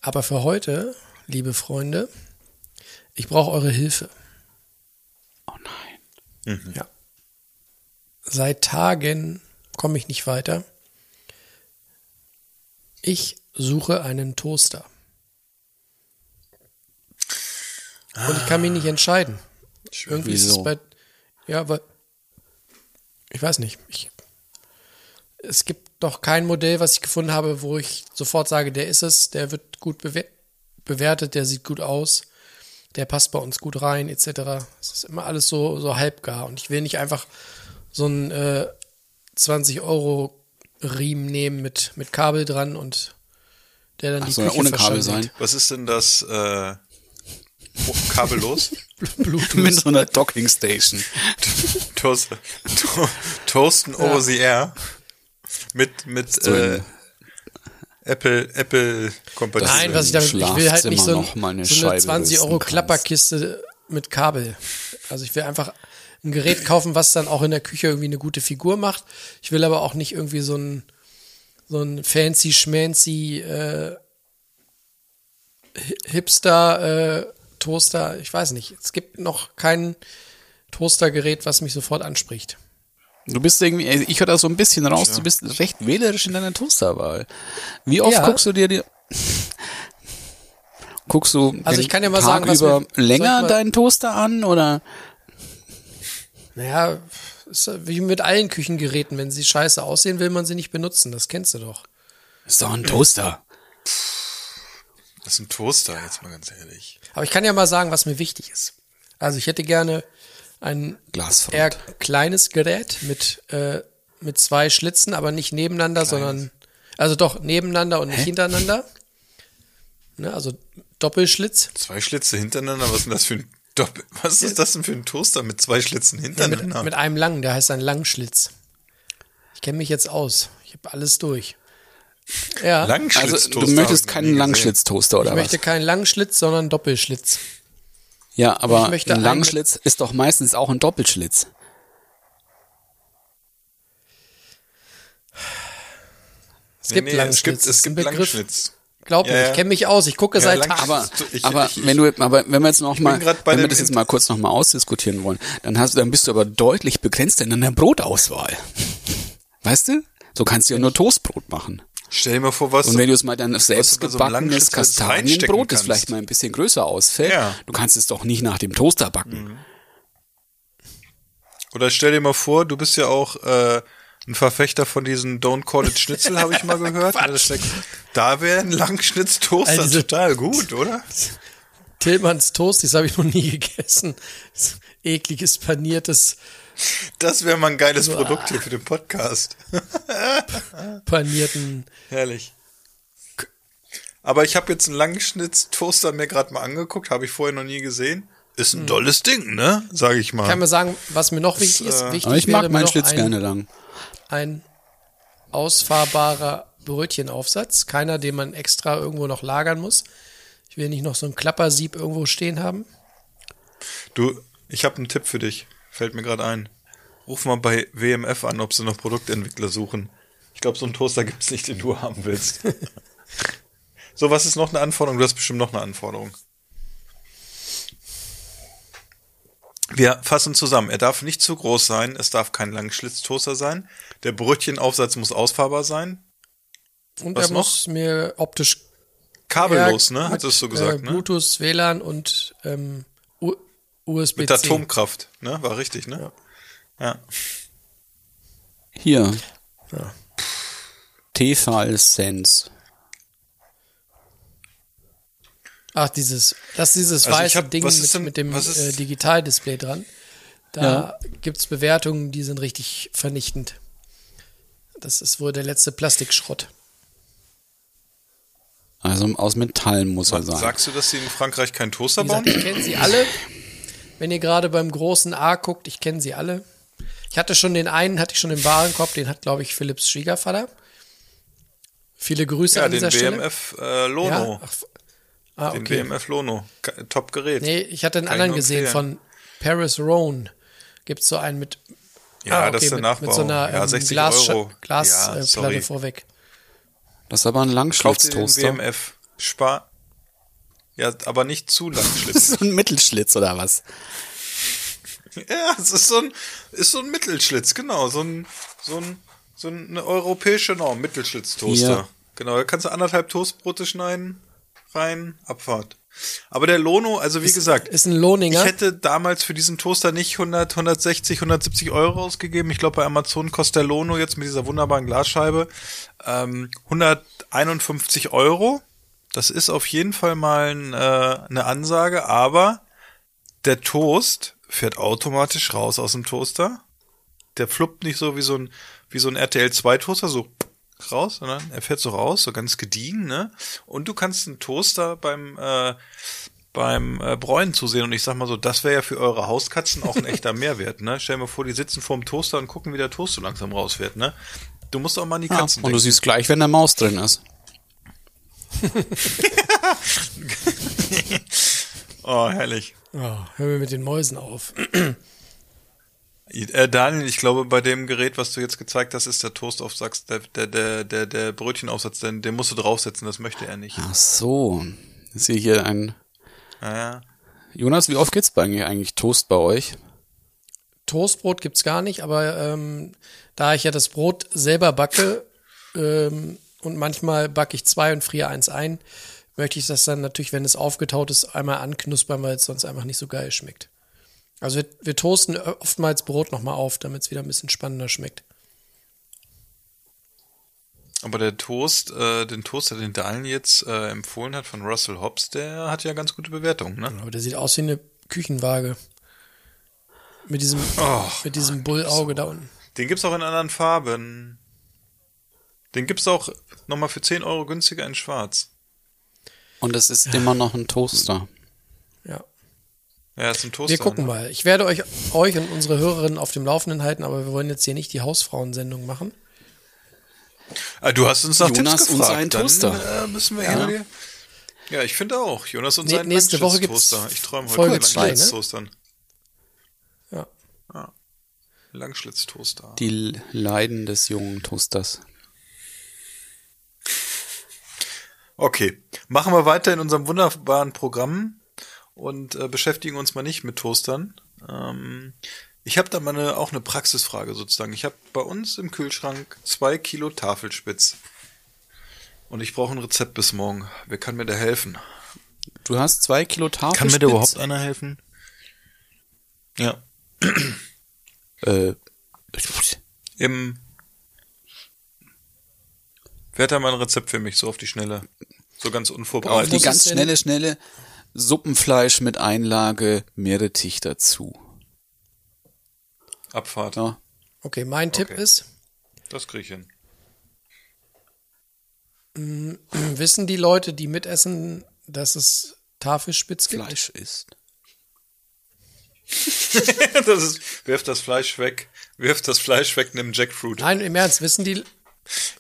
Aber für heute, liebe Freunde, ich brauche eure Hilfe. Oh nein. Ja. Seit Tagen komme ich nicht weiter. Ich suche einen Toaster. Und ich kann mich nicht entscheiden. Irgendwie ist es Wieso? bei. Ja, weil. Ich weiß nicht. Ich, es gibt doch kein Modell, was ich gefunden habe, wo ich sofort sage, der ist es, der wird gut bewer bewertet, der sieht gut aus, der passt bei uns gut rein, etc. Es ist immer alles so, so halbgar. Und ich will nicht einfach so einen äh, 20 Euro Riemen nehmen mit, mit Kabel dran und der dann Ach, die ja Küche ohne Kabel sein. Was ist denn das äh, kabellos? Mit so einer Docking Station. Toast, to, Toasten over the air mit mit So äh, Apple Apple kompatibel. Nein, was ich damit, ich will halt nicht so, ein, noch mal eine so eine Scheibe 20 Euro. Klapperkiste mit Kabel. Also ich will einfach ein Gerät kaufen, was dann auch in der Küche irgendwie eine gute Figur macht. Ich will aber auch nicht irgendwie so ein, so ein fancy schmancy äh, Hi- Hipster äh, Toaster. Ich weiß nicht. Es gibt noch kein Toastergerät, was mich sofort anspricht. Du bist irgendwie, ich höre da so ein bisschen raus, du bist recht wählerisch in deiner Toasterwahl. Wie oft Ja. guckst du dir die, guckst du Also ich kann ja mal Tag sagen, was über mir- soll länger deinen Toaster an oder? Naja, ist wie mit allen Küchengeräten. Wenn sie scheiße aussehen, will man sie nicht benutzen. Das kennst du doch. Ist doch ein Toaster. Das ist ein Toaster, jetzt mal ganz ehrlich. Aber ich kann ja mal sagen, was mir wichtig ist. Also ich hätte gerne ein Glasfront. eher kleines Gerät mit, äh, mit zwei Schlitzen, aber nicht nebeneinander, sondern also doch nebeneinander und nicht hintereinander. Ne, also Doppelschlitz. Zwei Schlitze hintereinander, was ist denn das für ein Doppel Was ist das denn für ein Toaster mit zwei Schlitzen Ja, mit, hintereinander? mit einem langen, der heißt ein Langschlitz. Ich kenne mich jetzt aus. Ich habe alles durch. Ja, Also Langschlitztoaster du hab möchtest keinen. Langschlitztoaster oder ich möchte was? keinen Langschlitz, sondern Doppelschlitz. Ja, aber Ich möchte ein Langschlitz ist doch meistens auch ein Doppelschlitz. Es gibt Nee, nee, Langschlitz. Es gibt, es gibt Begriff. Langschlitz. Glaub Ja, mir, ja. ich kenne mich aus. Ich gucke Ja, seit. Tagen. Aber, Ich- aber ich- wenn du, aber wenn wir jetzt noch mal, wenn wir das jetzt mal kurz noch mal ausdiskutieren wollen, dann hast, dann bist du aber deutlich begrenzt in deiner Brotauswahl. Weißt du? So kannst du ja nur Toastbrot machen. Stell dir mal vor, was Und wenn du es mal dann selbst bei so Kastanienbrot, das vielleicht mal ein bisschen größer ausfällt, Ja. du kannst es doch nicht nach dem Toaster backen. Oder stell dir mal vor, du bist ja auch äh, ein Verfechter von diesen Don't Call It Schnitzel, habe ich mal gehört. Steckt- da wäre ein Langschnitztoaster Also total gut, oder? Tillmanns Toast, das habe ich noch nie gegessen. Ekliges paniertes, Das wäre mal ein geiles Produkt hier für den Podcast. panierten. Herrlich. Aber ich habe jetzt einen Langschnitztoaster mir gerade mal angeguckt, habe ich vorher noch nie gesehen. Ist ein tolles Ding, ne? Sage ich mal. Kann man sagen, was mir noch wichtig ist? Wichtig Aber ich wäre mag mir meinen Schlitz ein, gerne lang. ein ausfahrbarer Brötchenaufsatz. Keiner, den man extra irgendwo noch lagern muss. Ich will nicht noch so ein Klappersieb irgendwo stehen haben. Du, ich habe einen Tipp für dich. Fällt mir gerade ein. Ruf mal bei WMF an, ob sie noch Produktentwickler suchen. Ich glaube, so einen Toaster gibt's nicht, den du haben willst. so, was ist noch eine Anforderung? Du hast bestimmt noch eine Anforderung. Wir fassen zusammen. Er darf nicht zu groß sein. Es darf kein Langschlitztoaster sein. Der Brötchenaufsatz muss ausfahrbar sein. Und Was er noch? muss mir optisch Kabellos, ne? Hattest du gesagt, äh, ne? Bluetooth, WLAN und ähm, USB-C. Mit Atomkraft, ne? War richtig, ne? Ja. Hier. Ja. Tefal Sense. Ach, dieses, das ist dieses Also weiße hab- Ding mit, denn- mit dem äh, Digitaldisplay dran. Da gibt's Bewertungen, die sind richtig vernichtend. Das ist wohl der letzte Plastikschrott. Also aus Metall muss er sein. Sagst du, dass sie in Frankreich keinen Toaster bauen? gesagt, ich kenne sie alle. Wenn ihr gerade beim großen A guckt, ich kenne sie alle. Ich hatte schon den einen, hatte ich schon im Warenkorb, den hat, glaube ich, Philips Schwiegervater. Viele Grüße Ja, an den dieser Stelle. BMF äh, Lono. Ja? Ach, ah, Den okay. BMF Lono. Ge- Top-Gerät. Nee, ich hatte einen Kann anderen gesehen von Paris Roan. Gibt's so einen mit, Ja, ah, das ist der mit, Nachbau. mit so einer ja, ähm, 60 Glas Euro. Glasplatte ja, sorry. vorweg. Das ist aber ein den Langschlitztoaster. BMF. Spar. Ja, aber nicht zu lang Das ist so ein Mittelschlitz oder was? ja, es ist so ein, ist so ein Mittelschlitz, genau. So ein, so ein, so eine europäische Norm, Mittelschlitztoaster. Ja. Genau, da kannst du anderthalb Toastbrote schneiden, rein, Abfahrt. Aber der Lono, also wie gesagt, Ist ein Lohninger. Ich hätte damals für diesen Toaster nicht 100, 160, 170 Euro ausgegeben. Ich glaube, bei Amazon kostet der Lono jetzt mit dieser wunderbaren Glasscheibe ähm, 151 Euro. Das ist auf jeden Fall mal ein, äh, eine Ansage, aber der Toast fährt automatisch raus aus dem Toaster. Der fluppt nicht so wie so ein, wie so ein RTL 2 Toaster, so raus, sondern er fährt so raus, so ganz gediegen, ne? Und du kannst einen Toaster beim, äh, beim äh, Bräunen zusehen und ich sag mal so, das wäre ja für eure Hauskatzen auch ein echter Mehrwert, ne? Stell dir mal vor, die sitzen vorm Toaster und gucken, wie der Toast so langsam rausfährt, ne? Du musst auch mal an die Ja, Katzen und du denken. siehst gleich, wenn der Maus drin ist. oh, herrlich. Oh, hör mir mit den Mäusen auf. Äh, Daniel, ich glaube, bei dem Gerät, was du jetzt gezeigt hast, ist der Toastaufsatz, der, der, der, der, der Brötchenaufsatz, den, den musst du draufsetzen, das möchte er nicht. Ach so. Ich sehe hier ein. Naja. Jonas, wie oft gibt's bei eigentlich, eigentlich Toast bei euch? Toastbrot gibt's gar nicht, aber ähm, da ich ja das Brot selber backe ähm, und manchmal backe ich zwei und friere eins ein, möchte ich das dann natürlich, wenn es aufgetaut ist, einmal anknuspern, weil es sonst einfach nicht so geil schmeckt. Also wir, wir toasten oftmals Brot nochmal auf, damit es wieder ein bisschen spannender schmeckt. Aber der Toast, äh, den Toaster, den Daniel jetzt äh, empfohlen hat von Russell Hobbs, der hat ja ganz gute Bewertungen, ne? Aber der sieht aus wie eine Küchenwaage. Mit diesem, mit diesem Bullauge da unten. Den gibt's auch in anderen Farben. Den gibt's auch nochmal für 10 Euro günstiger in schwarz. Und es ist immer noch ein Toaster. Ja. Ja, ist ein Toaster. Wir gucken ne? mal. Ich werde euch, euch und unsere Hörerinnen auf dem Laufenden halten, aber wir wollen jetzt hier nicht die Hausfrauensendung machen. Ah, du hast uns nach Jonas Tipps und gefragt. sein Dann, Toaster. Äh, müssen wir Ja. ja. ja, ich finde auch. Jonas und Nee, sein nächste Woche gibt's Langschlitztoaster. Ich träume heute Folge von zwei, ne? Langschlitztoastern. Ja. Langschlitztoaster. Die Leiden des jungen Toasters. Okay, machen wir weiter in unserem wunderbaren Programm und äh, beschäftigen uns mal nicht mit Toastern. Ähm, ich habe da mal eine, auch eine Praxisfrage sozusagen. Ich habe bei uns im Kühlschrank zwei Kilo Tafelspitz. Und ich brauche ein Rezept bis morgen. Wer kann mir da helfen? Du hast zwei Kilo Tafelspitz. Kann mir da überhaupt einer helfen? Ja. Äh, Im Wer hat da mal ein Rezept für mich, so auf die Schnelle? So ganz auf unvorbereitet. die muss ganz schnelle, schnelle Suppenfleisch mit Einlage Meerrettich dazu. Abfahrt. Ja. Okay, mein Tipp Okay. ist, Das krieg ich hin. wissen die Leute, die mitessen, dass es Tafelspitz gibt? Fleisch ist. das ist, wirf das Fleisch weg. Wirf das Fleisch weg, nimm Jackfruit. Nein, im Ernst, wissen die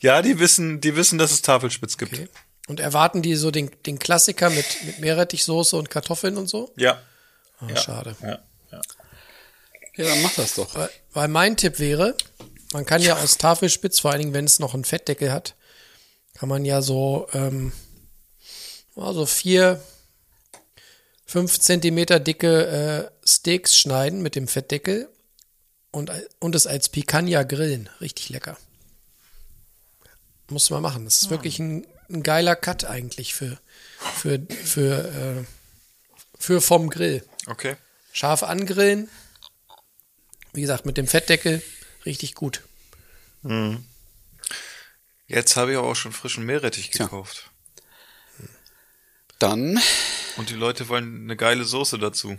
Ja, die wissen, die wissen, dass es Tafelspitz gibt. okay. und erwarten die so den, den Klassiker mit, mit Meerrettichsoße und Kartoffeln und so? Ja. Ah, Ja. Schade. ja. Ja, dann mach das doch. Weil, weil mein Tipp wäre, man kann ja aus Tafelspitz, vor allen Dingen, wenn es noch einen Fettdeckel hat, kann man ja so, ähm, also vier, fünf Zentimeter dicke äh, Steaks schneiden mit dem Fettdeckel und, und es als Picanha grillen. Richtig lecker. Muss man machen. Das ist wirklich ein, ein geiler Cut eigentlich für, für, für, äh, für vom Grill. Okay. Scharf angrillen. Wie gesagt, mit dem Fettdeckel richtig gut. Jetzt habe ich aber auch schon frischen Meerrettich gekauft. Dann Und die Leute wollen eine geile Soße dazu.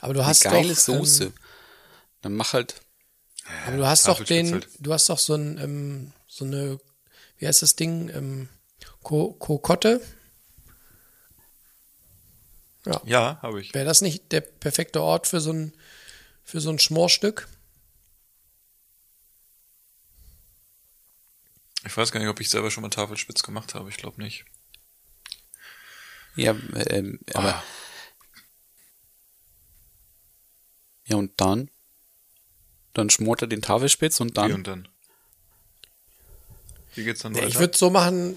Aber du eine hast geile doch, Soße. Ähm, Dann mach halt. aber du hast doch den, du hast doch so ein, ähm, so eine, wie heißt das Ding, ähm, Ko Kokotte. Ja. Ja, habe ich. Wäre das nicht der perfekte Ort für so ein, für so ein Schmorstück? Ich weiß gar nicht, ob ich selber schon mal Tafelspitz gemacht habe. Ich glaube nicht. Ja, ähm, aber. Ah. Ja, und dann? Dann schmort er den Tafelspitz und Wie dann. und dann? Wie geht's dann weiter? ich würde so machen,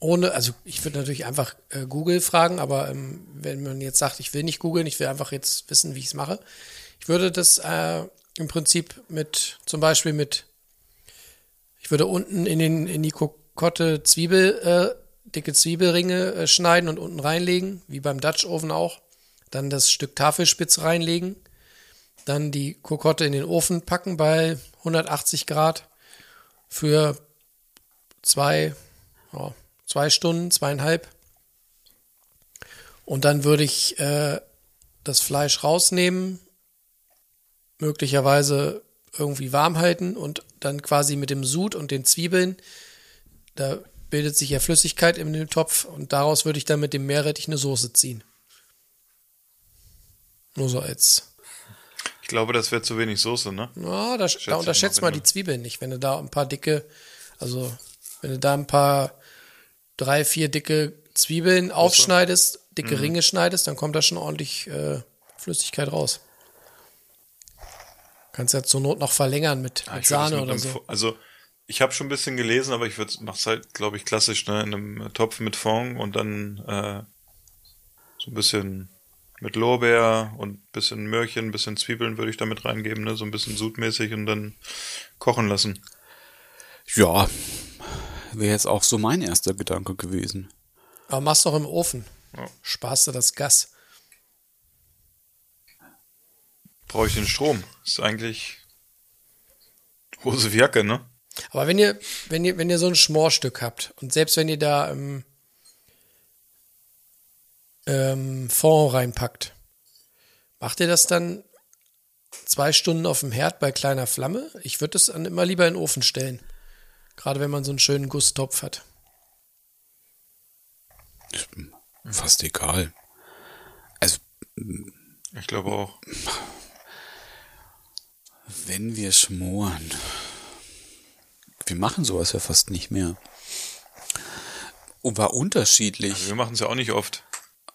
ohne, also ich würde natürlich einfach äh, Google fragen, aber ähm, wenn man jetzt sagt, ich will nicht googeln, ich will einfach jetzt wissen, wie ich es mache, ich würde das äh, im Prinzip mit, zum Beispiel mit, ich würde unten in, den, in die Kokotte Zwiebel, äh, dicke Zwiebelringe äh, schneiden und unten reinlegen, wie beim Dutch Oven auch. Dann das Stück Tafelspitz reinlegen. Dann die Kokotte in den Ofen packen bei 180 Grad für zwei, ja, zwei Stunden, zweieinhalb. Und dann würde ich äh, das Fleisch rausnehmen, möglicherweise irgendwie warm halten und dann quasi mit dem Sud und den Zwiebeln, da bildet sich ja Flüssigkeit in dem Topf und daraus würde ich dann mit dem Meerrettich eine Soße ziehen. Nur so als ich glaube, das wäre zu wenig Soße, ne? ja, da, da unterschätzt mal, die Zwiebeln nicht. Wenn du da ein paar dicke, also wenn du da ein paar drei, vier dicke Zwiebeln aufschneidest, Mhm. dicke Ringe schneidest, dann kommt da schon ordentlich äh, Flüssigkeit raus. Kannst ja zur Not noch verlängern mit, Ja, mit Sahne mit oder so. Also, ich habe schon ein bisschen gelesen, aber ich würde mach's halt, glaube ich, klassisch, ne, in einem Topf mit Fond und dann äh, so ein bisschen mit Lorbeer und ein bisschen Möhrchen, ein bisschen Zwiebeln würde ich damit reingeben, ne, so ein bisschen sudmäßig und dann kochen lassen. Ja, wäre jetzt auch so mein erster Gedanke gewesen. Aber mach's doch im Ofen. Ja. Sparst du das Gas. Brauche ich den Strom? Ist eigentlich Hose wie Jacke, ne? Aber wenn ihr, wenn ihr, wenn ihr so ein Schmorstück habt und selbst wenn ihr da ähm, ähm, Fond reinpackt, macht ihr das dann zwei Stunden auf dem Herd bei kleiner Flamme. Ich würde es dann immer lieber in den Ofen stellen. Gerade wenn man so einen schönen Gusstopf hat. Fast egal. Also, Ich glaube auch. wenn wir schmoren. Wir machen sowas ja fast nicht mehr. Und war unterschiedlich. Also wir machen es ja auch nicht oft.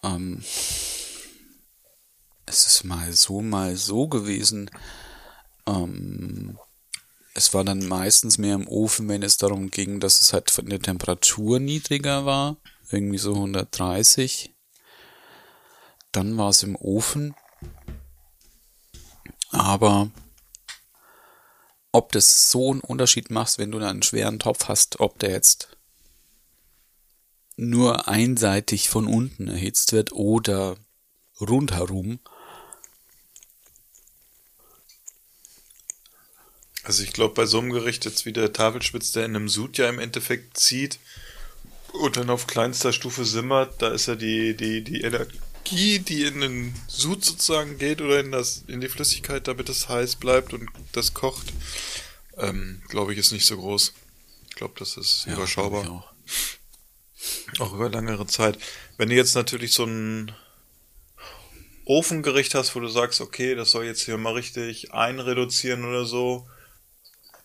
Ähm, es ist mal so, mal so gewesen. Ähm, es war dann meistens mehr im Ofen, wenn es darum ging, dass es halt von der Temperatur niedriger war. Irgendwie so 130. Dann war es im Ofen. Aber ob das so einen Unterschied macht, wenn du einen schweren Topf hast, ob der jetzt nur einseitig von unten erhitzt wird oder rundherum. Also ich glaube, bei so einem Gericht jetzt wie der Tafelspitz, der in einem Sud ja im Endeffekt zieht und dann auf kleinster Stufe simmert, da ist ja die, die, die Energie, die in den Sud sozusagen geht oder in das, in die Flüssigkeit, damit es heiß bleibt und das kocht, ähm, glaube ich, ist nicht so groß. Ich glaube, das ist Ja, überschaubar. auch. Auch über längere Zeit. Wenn du jetzt natürlich so ein Ofengericht hast, wo du sagst, okay, das soll jetzt hier mal richtig einreduzieren oder so,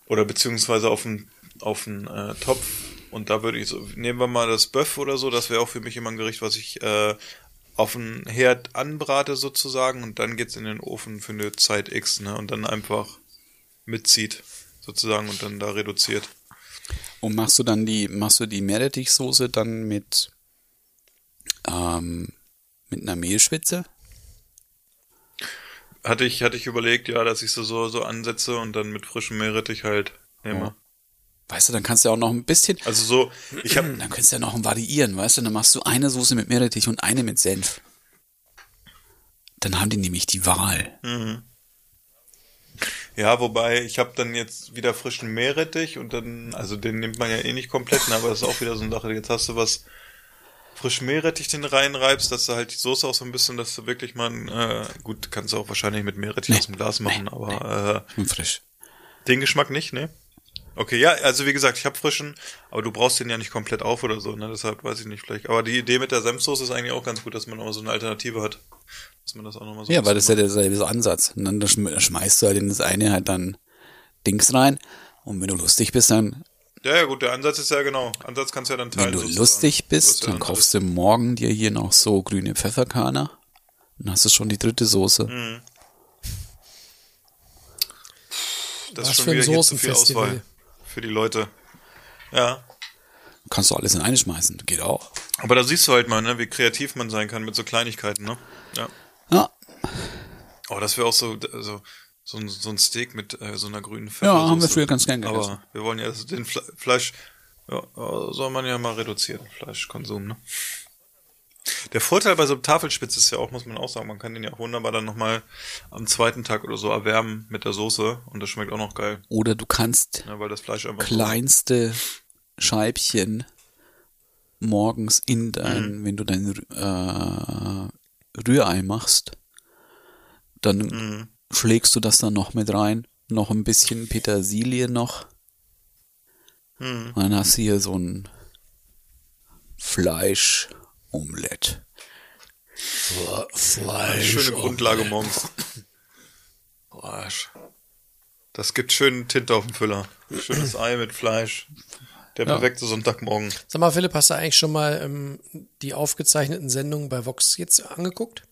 oder beziehungsweise auf einen auf einen, äh, Topf, und da würde ich so, nehmen wir mal das Böff oder so, das wäre auch für mich immer ein Gericht, was ich äh, auf den Herd anbrate sozusagen und dann geht's in den Ofen für eine Zeit X, ne, und dann einfach mitzieht sozusagen und dann da reduziert. Und machst du dann die, machst du die Meerrettichsoße dann mit, ähm, mit einer Mehlschwitze? Hatte ich, hatte ich überlegt, ja, dass ich so, so, so ansetze und dann mit frischem Meerrettich halt nehme. Oh. Weißt du, dann kannst du ja auch noch ein bisschen, Also so, ich habe dann kannst du ja noch variieren, weißt du, dann machst du eine Soße mit Meerrettich und eine mit Senf. Dann haben die nämlich die Wahl. Ja, wobei ich habe dann jetzt wieder frischen Meerrettich und dann, also den nimmt man ja eh nicht komplett, ne, aber das ist auch wieder so eine Sache. Jetzt hast du was frisch Meerrettich den reinreibst, dass du halt die Soße auch so ein bisschen, dass du wirklich mal, äh, gut, kannst du auch wahrscheinlich mit Meerrettich Nee, aus dem Glas machen, nee, aber äh, Und frisch. den Geschmack nicht, ne? Okay, ja, also wie gesagt, ich habe frischen, aber du brauchst den ja nicht komplett auf oder so, ne? Deshalb weiß ich nicht vielleicht. Aber die Idee mit der Senfsoße ist eigentlich auch ganz gut, dass man nochmal so eine Alternative hat. Dass man das auch nochmal so Ja, weil das ist ja derselbe Ansatz. Und dann schm- schmeißt du halt in das eine halt dann Dings rein. Und wenn du lustig bist, dann. Ja, ja, gut, der Ansatz ist ja genau. Ansatz kannst du ja dann teilen. wenn du sozusagen. lustig bist, dann kaufst du morgen dir hier noch so grüne Pfefferkörner. Dann hast du schon die dritte Soße. Mhm. Das Was ist schon für ein wieder zu viel Soßenfestival. Auswahl für die Leute. Ja. Kannst du alles in eine schmeißen. Geht auch. Aber da siehst du halt mal, ne, wie kreativ man sein kann mit so Kleinigkeiten, ne? Ja. Ja, Oh, das wäre auch so, also, so ein, so ein Steak mit äh, so einer grünen ja Pfeffersoße. haben wir früher ganz gern gegessen. Aber wir wollen ja also den Fle Fleisch, ja, soll man ja mal reduzieren, Fleischkonsum, ne? Der Vorteil bei so einem Tafelspitz ist ja auch, muss man auch sagen, man kann den ja auch wunderbar dann nochmal am zweiten Tag oder so erwärmen mit der Soße und das schmeckt auch noch geil, Oder du kannst ne, weil das Fleisch einfach kleinste Scheibchen morgens in Mhm. dein, wenn du dein äh, Rührei machst, dann Mhm. Schlägst du das dann noch mit rein, noch ein bisschen Petersilie noch. Und dann hast du hier so ein Fleisch-Omelett. Fleisch. schöne Grundlage morgens. Fleisch. Das gibt schön Tinte auf dem Füller. Schönes Ei mit Fleisch. Der Ja. perfekte Sonntagmorgen. Sag mal, Philipp, hast du eigentlich schon mal ähm, die aufgezeichneten Sendungen bei Vox jetzt angeguckt?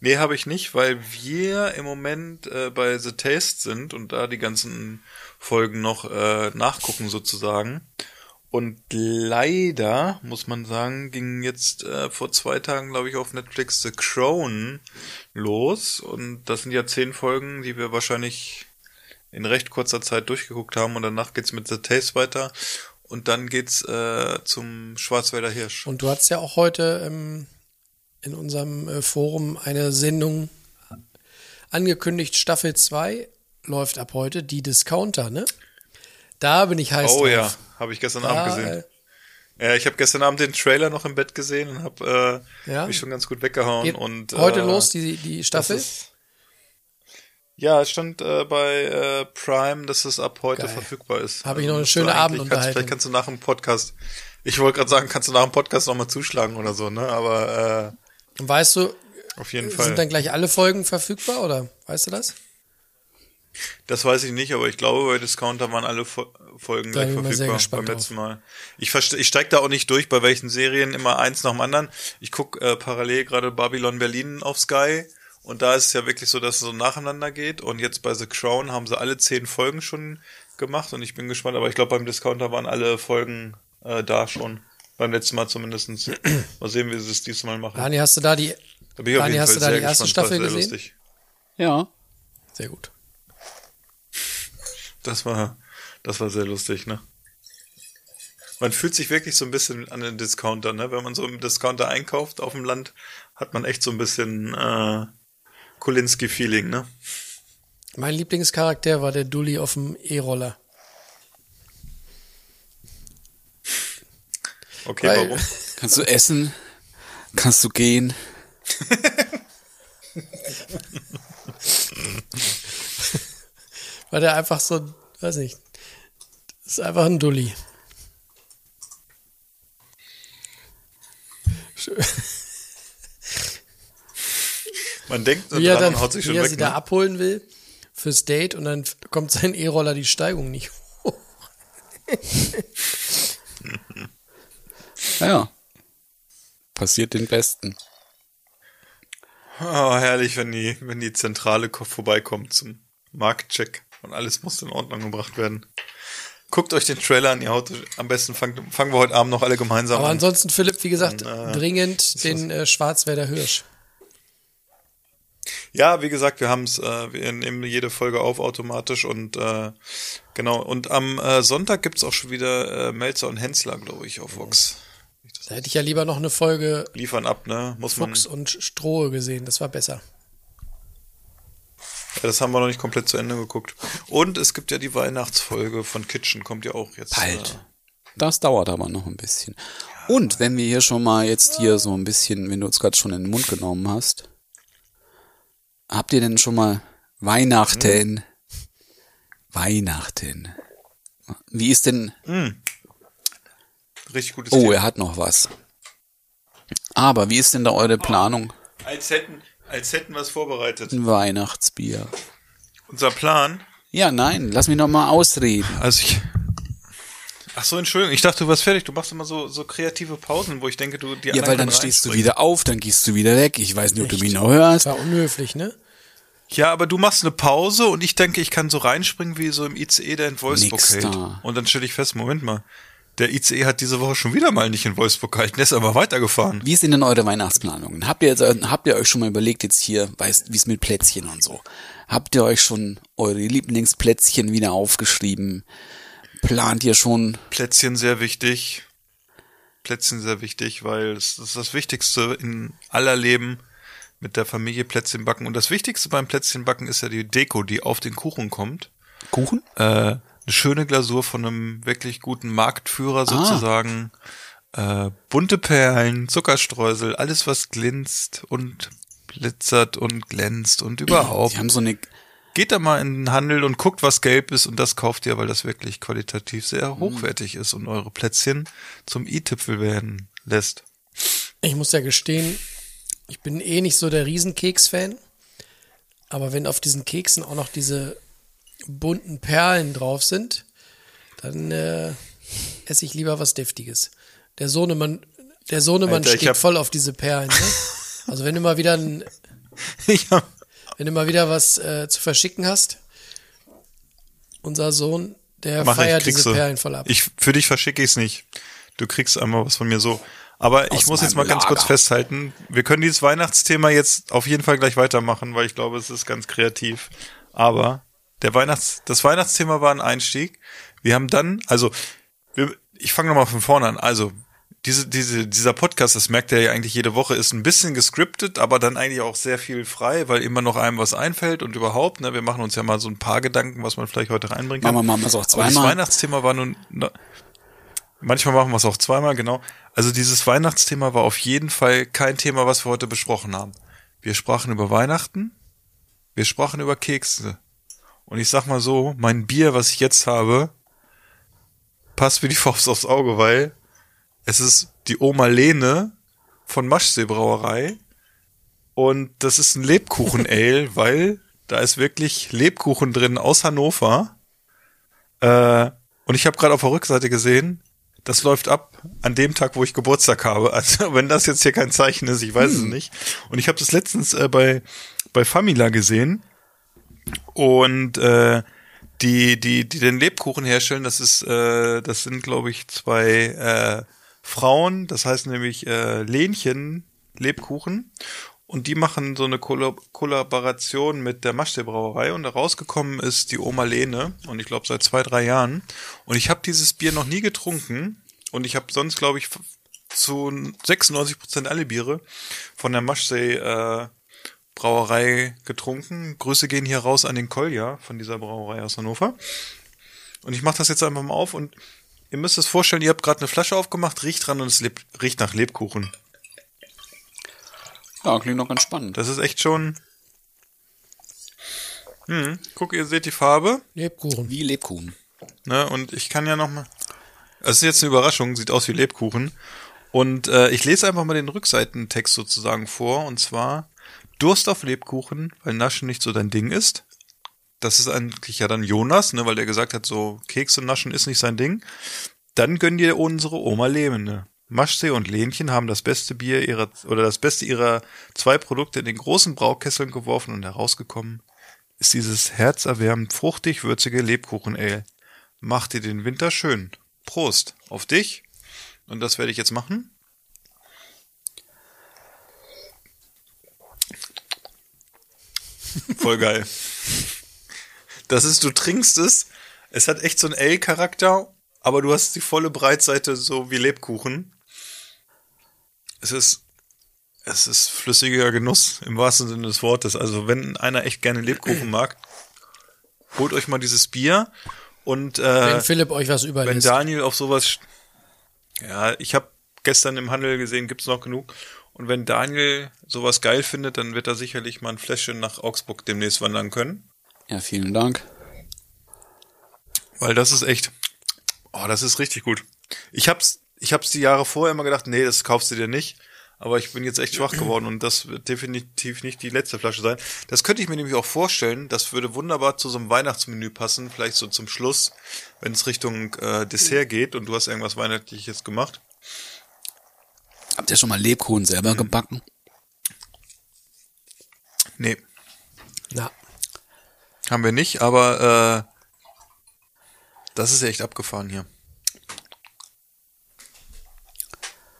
Nee, habe ich nicht, weil wir im Moment äh, bei The Taste sind und da die ganzen Folgen noch äh, nachgucken sozusagen. Und leider, muss man sagen, ging jetzt äh, vor zwei Tagen, glaube ich, auf Netflix The Crown los. Und das sind ja zehn Folgen, die wir wahrscheinlich in recht kurzer Zeit durchgeguckt haben. Und danach geht's mit The Taste weiter. Und dann geht's äh, zum Schwarzwälder Hirsch. Und du hattest ja auch heute ähm, in unserem äh, Forum eine Sendung angekündigt, Staffel 2 läuft ab heute, die Discounter, ne? Da bin ich heiß Oh drauf. ja, habe ich gestern Da, Abend gesehen. äh, Ja, ich habe gestern Abend den Trailer noch im Bett gesehen und habe äh, Ja? mich schon ganz gut weggehauen. geht und heute äh, los, die, die Staffel. ist- Ja, es stand äh, bei äh, Prime, dass es ab heute Geil. verfügbar ist. Habe ich noch eine Also, schöne eigentlich Abendunterhaltung. Kannst, vielleicht kannst du nach dem Podcast. Ich wollte gerade sagen, kannst du nach dem Podcast nochmal zuschlagen oder so, ne? Aber weißt du, auf jeden Fall. sind dann gleich alle Folgen verfügbar oder weißt du das? Das weiß ich nicht, aber ich glaube, bei Discounter waren alle Fo Folgen Da gleich verfügbar beim letzten Mal. Ich, ich steig da auch nicht durch, bei welchen Serien immer eins nach dem anderen. Ich guck äh, parallel gerade Babylon Berlin auf Sky und da ist es ja wirklich so, dass es so nacheinander geht und jetzt bei The Crown haben sie alle zehn Folgen schon gemacht und ich bin gespannt, aber ich glaube beim Discounter waren alle Folgen äh, da schon. Beim letzten Mal zumindestens. Mal sehen, wie sie es diesmal machen. Dani, hast du da die, Da Dani, hast du da die erste gespannt, Staffel gesehen? lustig. Ja. sehr gut. Das war, das war sehr lustig, ne? Man fühlt sich wirklich so ein bisschen an den Discounter, ne? Wenn man so im Discounter einkauft auf dem Land, hat man echt so ein bisschen äh, Kulinski-Feeling, ne? Mein Lieblingscharakter war der Dulli auf dem E-Roller. Okay, Weil- warum? Kannst du essen? Kannst du gehen? Weil der einfach so, weiß nicht, das ist einfach ein Dulli. Man denkt Wie er, dran dann, und haut sich schon wie er weg, sie da ne? abholen will fürs Date und dann kommt sein E-Roller die Steigung nicht hoch. Ja. Passiert den Besten. Oh, herrlich, wenn die, wenn die Zentrale ko- vorbeikommt zum Marktcheck und alles muss in Ordnung gebracht werden. Guckt euch den Trailer an, ihr haut, am besten fangen, fangen wir heute Abend noch alle gemeinsam Aber an. ansonsten, Philipp, wie gesagt, Dann, äh, dringend den äh, Schwarzwälder Hirsch. Ja, wie gesagt, wir haben es, äh, wir nehmen jede Folge auf automatisch und äh, genau. Und am äh, Sonntag gibt's auch schon wieder äh, Melzer und Hensler, glaube ich, auf Vox. Da hätte ich ja lieber noch eine Folge Liefern ab, ne? Muss man. Fuchs und Strohe gesehen. Das war besser. Ja, das haben wir noch nicht komplett zu Ende geguckt. Und es gibt ja die Weihnachtsfolge von Kitchen, kommt ja auch jetzt. Bald. Äh, Das dauert aber noch ein bisschen. Und wenn wir hier schon mal jetzt hier so ein bisschen, wenn du uns gerade schon in den Mund genommen hast, habt ihr denn schon mal Weihnachten? Weihnachten. Wie ist denn? Richtig gutes Oh, Thema. er hat noch was. Aber wie ist denn da eure Planung? Als hätten, als hätten wir es vorbereitet. Ein Weihnachtsbier. Unser Plan. Ja, nein, lass mich noch mal ausreden. Also ich. Ach so, Entschuldigung. Ich dachte, du warst fertig. Du machst immer so, so kreative Pausen, wo ich denke, du die Ja, weil dann stehst du wieder auf, dann gehst du wieder weg. Ich weiß nicht, ob du mich noch Das hörst. war unhöflich, ne? Ja, aber du machst eine Pause und ich denke, ich kann so reinspringen wie so im ICE, der in Wolfsburg Nix hält. da. Und dann stelle ich fest, Moment mal, der ICE hat diese Woche schon wieder mal nicht in Wolfsburg gehalten, der ist aber weitergefahren. Wie sind denn eure Weihnachtsplanungen? Habt ihr, jetzt, habt ihr euch schon mal überlegt jetzt hier, weißt, wie es mit Plätzchen und so? Habt ihr euch schon eure Lieblingsplätzchen wieder aufgeschrieben? Plant ihr schon? Plätzchen sehr wichtig. Plätzchen sehr wichtig, weil es ist das Wichtigste in aller Leben mit der Familie Plätzchen backen. Und das Wichtigste beim Plätzchen backen ist ja die Deko, die auf den Kuchen kommt. Kuchen? Äh, eine schöne Glasur von einem wirklich guten Marktführer sozusagen. Äh, bunte Perlen, Zuckerstreusel, alles was glänzt und blitzert und glänzt und überhaupt. Die haben so eine, Geht da mal in den Handel und guckt, was gelb ist und das kauft ihr, weil das wirklich qualitativ sehr hochwertig ist und eure Plätzchen zum i-Tüpfel werden lässt. Ich muss ja gestehen, ich bin eh nicht so der Riesenkeks-Fan. Aber wenn auf diesen Keksen auch noch diese bunten Perlen drauf sind, dann äh, esse ich lieber was Deftiges. Der Sohnemann, der Sohnemann Alter, ich steht hab- voll auf diese Perlen. Ne? Also wenn du mal wieder ein, Ich hab, wenn du mal wieder was äh, zu verschicken hast, unser Sohn, der mach ich, feiert kriegst diese. Perlen voll ab. Ich, für dich verschicke ich es nicht. Du kriegst einmal was von mir so. Aber ich Aus muss jetzt mal ganz kurz Lager. festhalten. Wir können dieses Weihnachtsthema jetzt auf jeden Fall gleich weitermachen, weil ich glaube, es ist ganz kreativ. Aber der Weihnachts, das Weihnachtsthema war ein Einstieg. Wir haben dann, also, wir, ich fange nochmal von vorne an. Also, diese, diese, dieser Podcast, das merkt ihr ja eigentlich jede Woche, ist ein bisschen gescriptet, aber dann eigentlich auch sehr viel frei, weil immer noch einem was einfällt und überhaupt, ne, wir machen uns ja mal so ein paar Gedanken, was man vielleicht heute reinbringen kann. Machen wir was auch Aber das zweimal. Weihnachtsthema war nun, na, manchmal machen wir es auch zweimal, genau. Also dieses Weihnachtsthema war auf jeden Fall kein Thema, was wir heute besprochen haben. Wir sprachen über Weihnachten, wir sprachen über Kekse. Und ich sag mal so, mein Bier, was ich jetzt habe, passt wie die Faust aufs Auge, weil es ist die Oma Lene von Maschsee Brauerei. Und das ist ein Lebkuchen-Ale, weil da ist wirklich Lebkuchen drin aus Hannover. Äh, und ich habe gerade auf der Rückseite gesehen, das läuft ab an dem Tag, wo ich Geburtstag habe. Also wenn das jetzt hier kein Zeichen ist, ich weiß es nicht. Und ich habe das letztens äh, bei bei Famila gesehen und äh, die die die den Lebkuchen herstellen, das ist äh, das sind glaube ich zwei äh, Frauen, das heißt nämlich äh, Lenchen Lebkuchen. Und die machen so eine Kolla Kollaboration mit der Maschsee Brauerei und da rausgekommen ist die Oma Lene. Und ich glaube seit zwei, drei Jahren. Und ich habe dieses Bier noch nie getrunken. Und ich habe sonst, glaube ich, zu 96 Prozent alle Biere von der Maschsee äh, Brauerei getrunken. Grüße gehen hier raus an den Kolja von dieser Brauerei aus Hannover. Und ich mache das jetzt einfach mal auf und ihr müsst es vorstellen, ihr habt gerade eine Flasche aufgemacht, riecht dran und es leb- riecht nach Lebkuchen. Ja, klingt noch ganz spannend. Das ist echt schon. Hm, guck, ihr seht die Farbe, Lebkuchen. Wie Lebkuchen. ne? Und ich kann ja noch mal. Es ist jetzt eine Überraschung, sieht aus wie Lebkuchen. Und äh, ich lese einfach mal den Rückseitentext sozusagen vor. Und zwar Durst auf Lebkuchen, weil Naschen nicht so dein Ding ist. Das ist eigentlich ja dann Jonas, ne, weil der gesagt hat, so Kekse naschen ist nicht sein Ding. Dann gönn dir unsere Oma Lehmende. Maschsee und Lenchen haben das beste Bier ihrer oder das beste ihrer zwei Produkte in den großen Braukesseln geworfen und herausgekommen ist dieses herzerwärmend fruchtig würzige Lebkuchen-Ale. Mach dir den Winter schön. Prost auf dich. Und das werde ich jetzt machen. Voll geil. Das ist, du trinkst es. Es hat echt so einen Ale-Charakter, aber du hast die volle Breitseite so wie Lebkuchen. Es ist, es ist flüssiger Genuss im wahrsten Sinne des Wortes. Also wenn einer echt gerne Lebkuchen mag, holt euch mal dieses Bier und äh, Wenn Philipp euch was wenn überlässt. Daniel auf sowas, ja, ich habe gestern im Handel gesehen, gibt's noch genug. Und wenn Daniel sowas geil findet, dann wird er sicherlich mal ein Fläschchen nach Augsburg demnächst wandern können. Ja, vielen Dank. Weil das ist echt, oh, das ist richtig gut. Ich hab's, ich hab's die Jahre vorher immer gedacht, nee, das kaufst du dir nicht. Aber ich bin jetzt echt schwach geworden und das wird definitiv nicht die letzte Flasche sein. Das könnte ich mir nämlich auch vorstellen. Das würde wunderbar zu so einem Weihnachtsmenü passen, vielleicht so zum Schluss, wenn es Richtung äh, Dessert geht und du hast irgendwas Weihnachtliches gemacht. Habt ihr schon mal Lebkuchen selber gebacken? Nee, Na, haben wir nicht, aber äh, das ist echt abgefahren hier.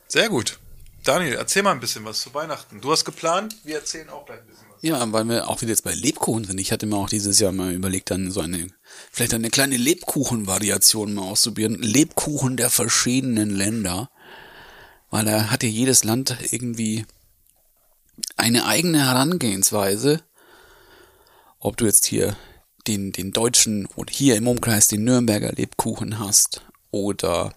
Sehr gut. Daniel, erzähl mal ein bisschen was zu Weihnachten. Du hast geplant, wir erzählen auch gleich ein bisschen was. Ja, weil wir auch wieder jetzt bei Lebkuchen sind. Ich hatte mir auch dieses Jahr mal überlegt, dann so eine, vielleicht eine kleine Lebkuchen-Variation mal auszuprobieren. Lebkuchen der verschiedenen Länder. Weil da hat ja jedes Land irgendwie eine eigene Herangehensweise. Ob du jetzt hier den, den deutschen oder hier im Umkreis den Nürnberger Lebkuchen hast oder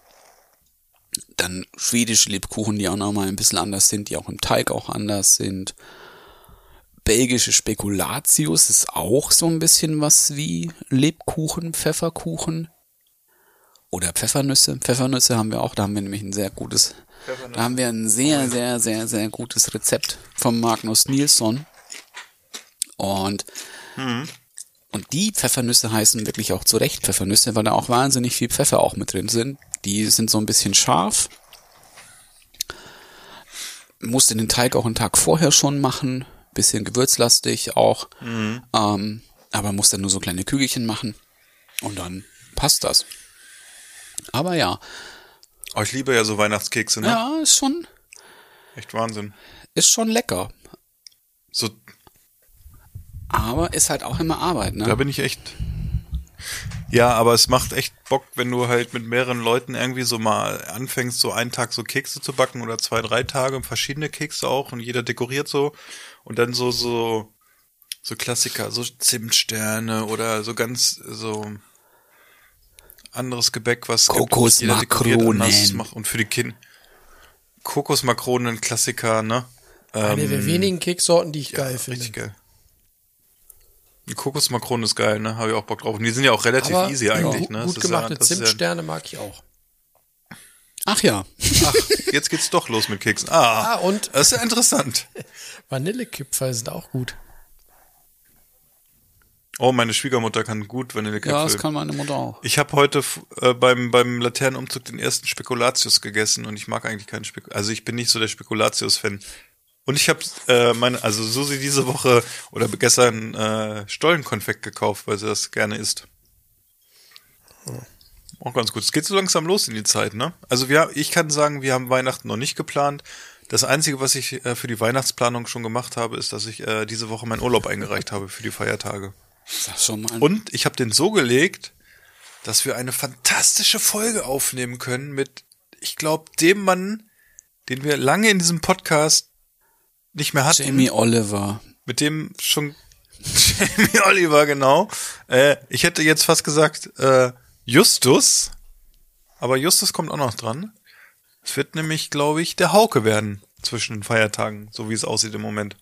dann schwedische Lebkuchen, die auch nochmal ein bisschen anders sind, die auch im Teig auch anders sind. Belgische Spekulatius ist auch so ein bisschen was wie Lebkuchen, Pfefferkuchen oder Pfeffernüsse. Pfeffernüsse haben wir auch, da haben wir nämlich ein sehr gutes, da haben wir ein sehr, sehr, sehr, sehr gutes Rezept von Magnus Nilsson. Und und die Pfeffernüsse heißen wirklich auch zu Recht Pfeffernüsse, weil da auch wahnsinnig viel Pfeffer auch mit drin sind. Die sind so ein bisschen scharf. Musste den Teig auch einen Tag vorher schon machen. Bisschen gewürzlastig auch. Ähm, aber muss dann nur so kleine Kügelchen machen. Und dann passt das. Aber ja, Oh, ich liebe ja so Weihnachtskekse, ne? ja, ist schon, Echt Wahnsinn. ist schon lecker. So, Aber ist halt auch immer Arbeit, ne? da bin ich echt. Ja, aber es macht echt Bock, wenn du halt mit mehreren Leuten irgendwie so mal anfängst, so einen Tag so Kekse zu backen oder zwei, drei Tage, verschiedene Kekse auch und jeder dekoriert so und dann so, so, so Klassiker, so Zimtsterne oder so ganz, so anderes Gebäck, was Kokosmakronen. jeder dekoriert anders macht und für die Kinder. Kokosmakronen, Klassiker, ne? eine der Ähm, wenigen Keksorten, die ich ja, geil finde. Richtig geil. Die Kokosmakronen ist geil, ne? Habe ich auch Bock drauf. Und die sind ja auch relativ Aber easy eigentlich, gut, ne? gut Das ist gemachte ja, ja, Zimtsterne mag ich auch. Ach ja. Ach, jetzt geht's doch los mit Keksen. Ah, Ah, und das ist ja interessant. Vanillekipferl sind auch gut. Oh, meine Schwiegermutter kann gut Vanillekipferl. Ja, das kann meine Mutter auch. Ich habe heute äh, beim beim Laternenumzug den ersten Spekulatius gegessen und ich mag eigentlich keinen Spek also ich bin nicht so der Spekulatius-Fan. Und ich habe äh, meine also Susi diese Woche oder gestern äh, Stollenkonfekt gekauft, weil sie das gerne isst. Auch ganz gut. Es geht so langsam los in die Zeit, ne? Also wir, ich kann sagen, wir haben Weihnachten noch nicht geplant. Das Einzige, was ich äh, für die Weihnachtsplanung schon gemacht habe, ist, dass ich äh, diese Woche meinen Urlaub eingereicht habe für die Feiertage. Sag schon mal. Und ich habe den so gelegt, dass wir eine fantastische Folge aufnehmen können mit, ich glaube, dem Mann, den wir lange in diesem Podcast nicht mehr hatten. Jamie Oliver. Mit dem schon Jamie Oliver, genau. Äh, ich hätte jetzt fast gesagt äh, Justus, aber Justus kommt auch noch dran. Es wird nämlich, glaube ich, der Hauke werden zwischen den Feiertagen, so wie es aussieht im Moment.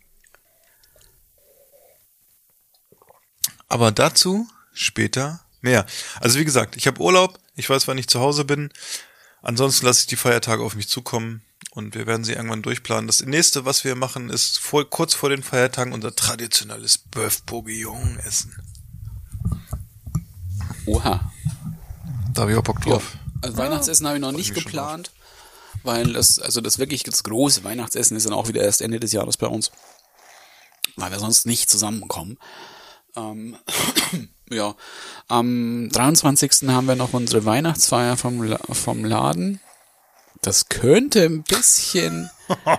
Aber dazu später mehr. Also wie gesagt, ich habe Urlaub, ich weiß, wann ich zu Hause bin. Ansonsten lasse ich die Feiertage auf mich zukommen und wir werden sie irgendwann durchplanen. Das nächste, was wir machen, ist vor, kurz vor den Feiertagen unser traditionelles Bœuf Bourguignon essen. Oha. Da habe ich auch Bock Ja. drauf. Also Weihnachtsessen habe ich noch nicht geplant, weil das, also das wirklich das große Weihnachtsessen ist dann auch wieder erst Ende des Jahres bei uns. Weil wir sonst nicht zusammenkommen. Ähm, ja, am 23. haben wir noch unsere Weihnachtsfeier vom, La vom Laden. Das könnte ein bisschen,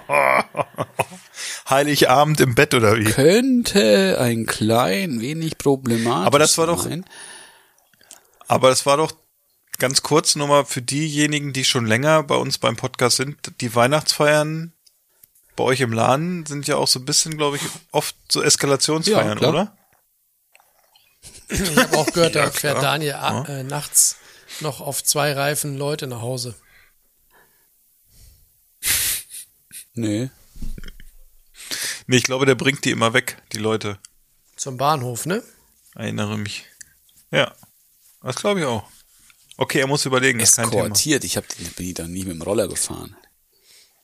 Heiligabend im Bett oder wie? könnte ein klein wenig problematisch Aber das war doch- sein. Aber das war doch ganz kurz nur mal für diejenigen, die schon länger bei uns beim Podcast sind. Die Weihnachtsfeiern bei euch im Laden sind ja auch so ein bisschen, glaube ich, oft so Eskalationsfeiern, Ja, oder? Ich habe auch gehört, da Ja, fährt klar. Daniel a- äh, nachts noch auf zwei Reifen Leute nach Hause. Nee. Nee, ich glaube, der bringt die immer weg, die Leute. Zum Bahnhof, ne? Erinnere mich. Ja. Das glaube ich auch. Okay, er muss überlegen, ist kein Thema. Eskortiert. Ich hab den bin ich dann nie mit dem Roller gefahren.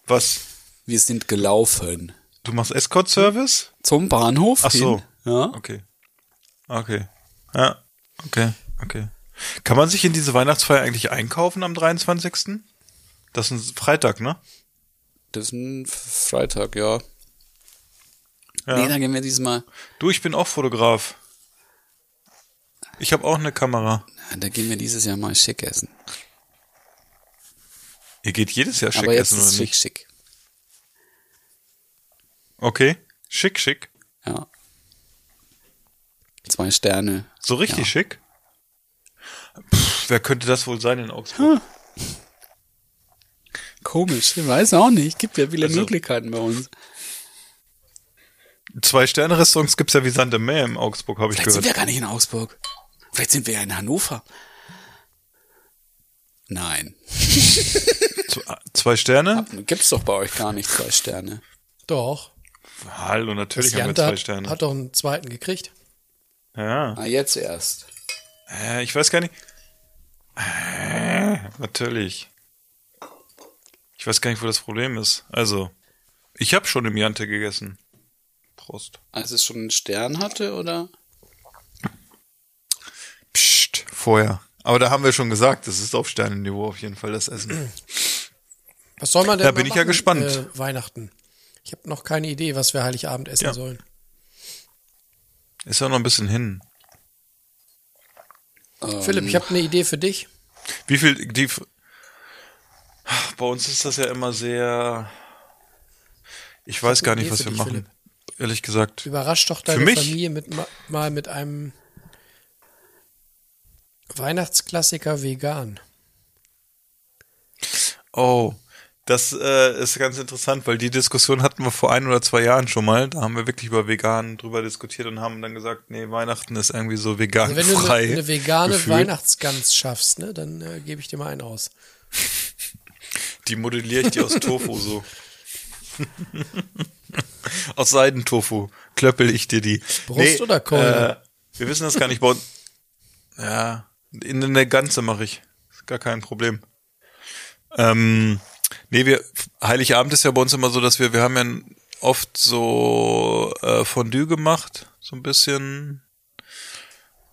Was? Wir sind gelaufen. Du machst Escort-Service? Zum Bahnhof? Ach so. hin. Ja. Okay. Okay. Ja. Okay. Okay. Kann man sich in diese Weihnachtsfeier eigentlich einkaufen am 23.? Das ist ein Freitag, ne? Das ist ein Freitag, ja. Ja. Nee, dann gehen wir diesmal. Du, ich bin auch Fotograf. Ich habe auch eine Kamera. Da gehen wir dieses Jahr mal schick essen. Ihr geht jedes Jahr schick Aber jetzt essen, ist oder schick, nicht? schick. Okay. Schick, schick. Ja. Zwei Sterne. So richtig Ja. schick? Pff, wer könnte das wohl sein in Augsburg? Komisch, ich weiß auch nicht. Gibt ja viele Also- Möglichkeiten bei uns. Zwei-Sterne-Restaurants gibt's ja wie Sand im Meer in Augsburg, habe ich Vielleicht sind gehört. wir gar nicht in Augsburg. Vielleicht sind wir ja in Hannover. Nein. Zwei- Sterne? Gibt's doch bei euch gar nicht zwei Sterne. Doch. Hallo, natürlich Das haben wir zwei hat, Sterne. hat doch einen zweiten gekriegt. Ja. Ah, jetzt erst. Äh, ich weiß gar nicht. Äh, natürlich. Ich weiß gar nicht, wo das Problem ist. Also, ich habe schon im Jante gegessen. Prost. Als es schon einen Stern hatte, oder? Psst, vorher. Aber da haben wir schon gesagt, das ist auf Sternenniveau auf jeden Fall das Essen. Was soll man denn Da bin ich ja gespannt. Äh, Weihnachten. Ich habe noch keine Idee, was wir Heiligabend essen Ja. sollen. Ist ja noch ein bisschen hin. Ähm, Philipp, ich habe eine Idee für dich. Wie viel, die, bei uns ist das ja immer sehr, ich weiß hab gar nicht, Idee was wir dich, machen. Philipp. Ehrlich gesagt. Überrasch doch deine? Familie mit, ma- mal mit einem Weihnachtsklassiker vegan. Oh, das äh, ist ganz interessant, weil die Diskussion hatten wir vor ein oder zwei Jahren schon mal. Da haben wir wirklich über vegan drüber diskutiert und haben dann gesagt, nee, Weihnachten ist irgendwie so vegan Also wenn du eine, eine vegane gefühlt. Weihnachtsgans schaffst, ne, dann äh, gebe ich dir mal einen aus. Die modelliere ich dir aus Tofu so. aus Seidentofu klöppel ich dir die. Brust oder Keule? Wir wissen das gar nicht. Bei uns. Ja, in, in der Ganze mache ich. Ist gar kein Problem. Ähm, nee, wir, Heiligabend ist ja bei uns immer so, dass wir, wir haben ja oft so äh, Fondue gemacht, so ein bisschen.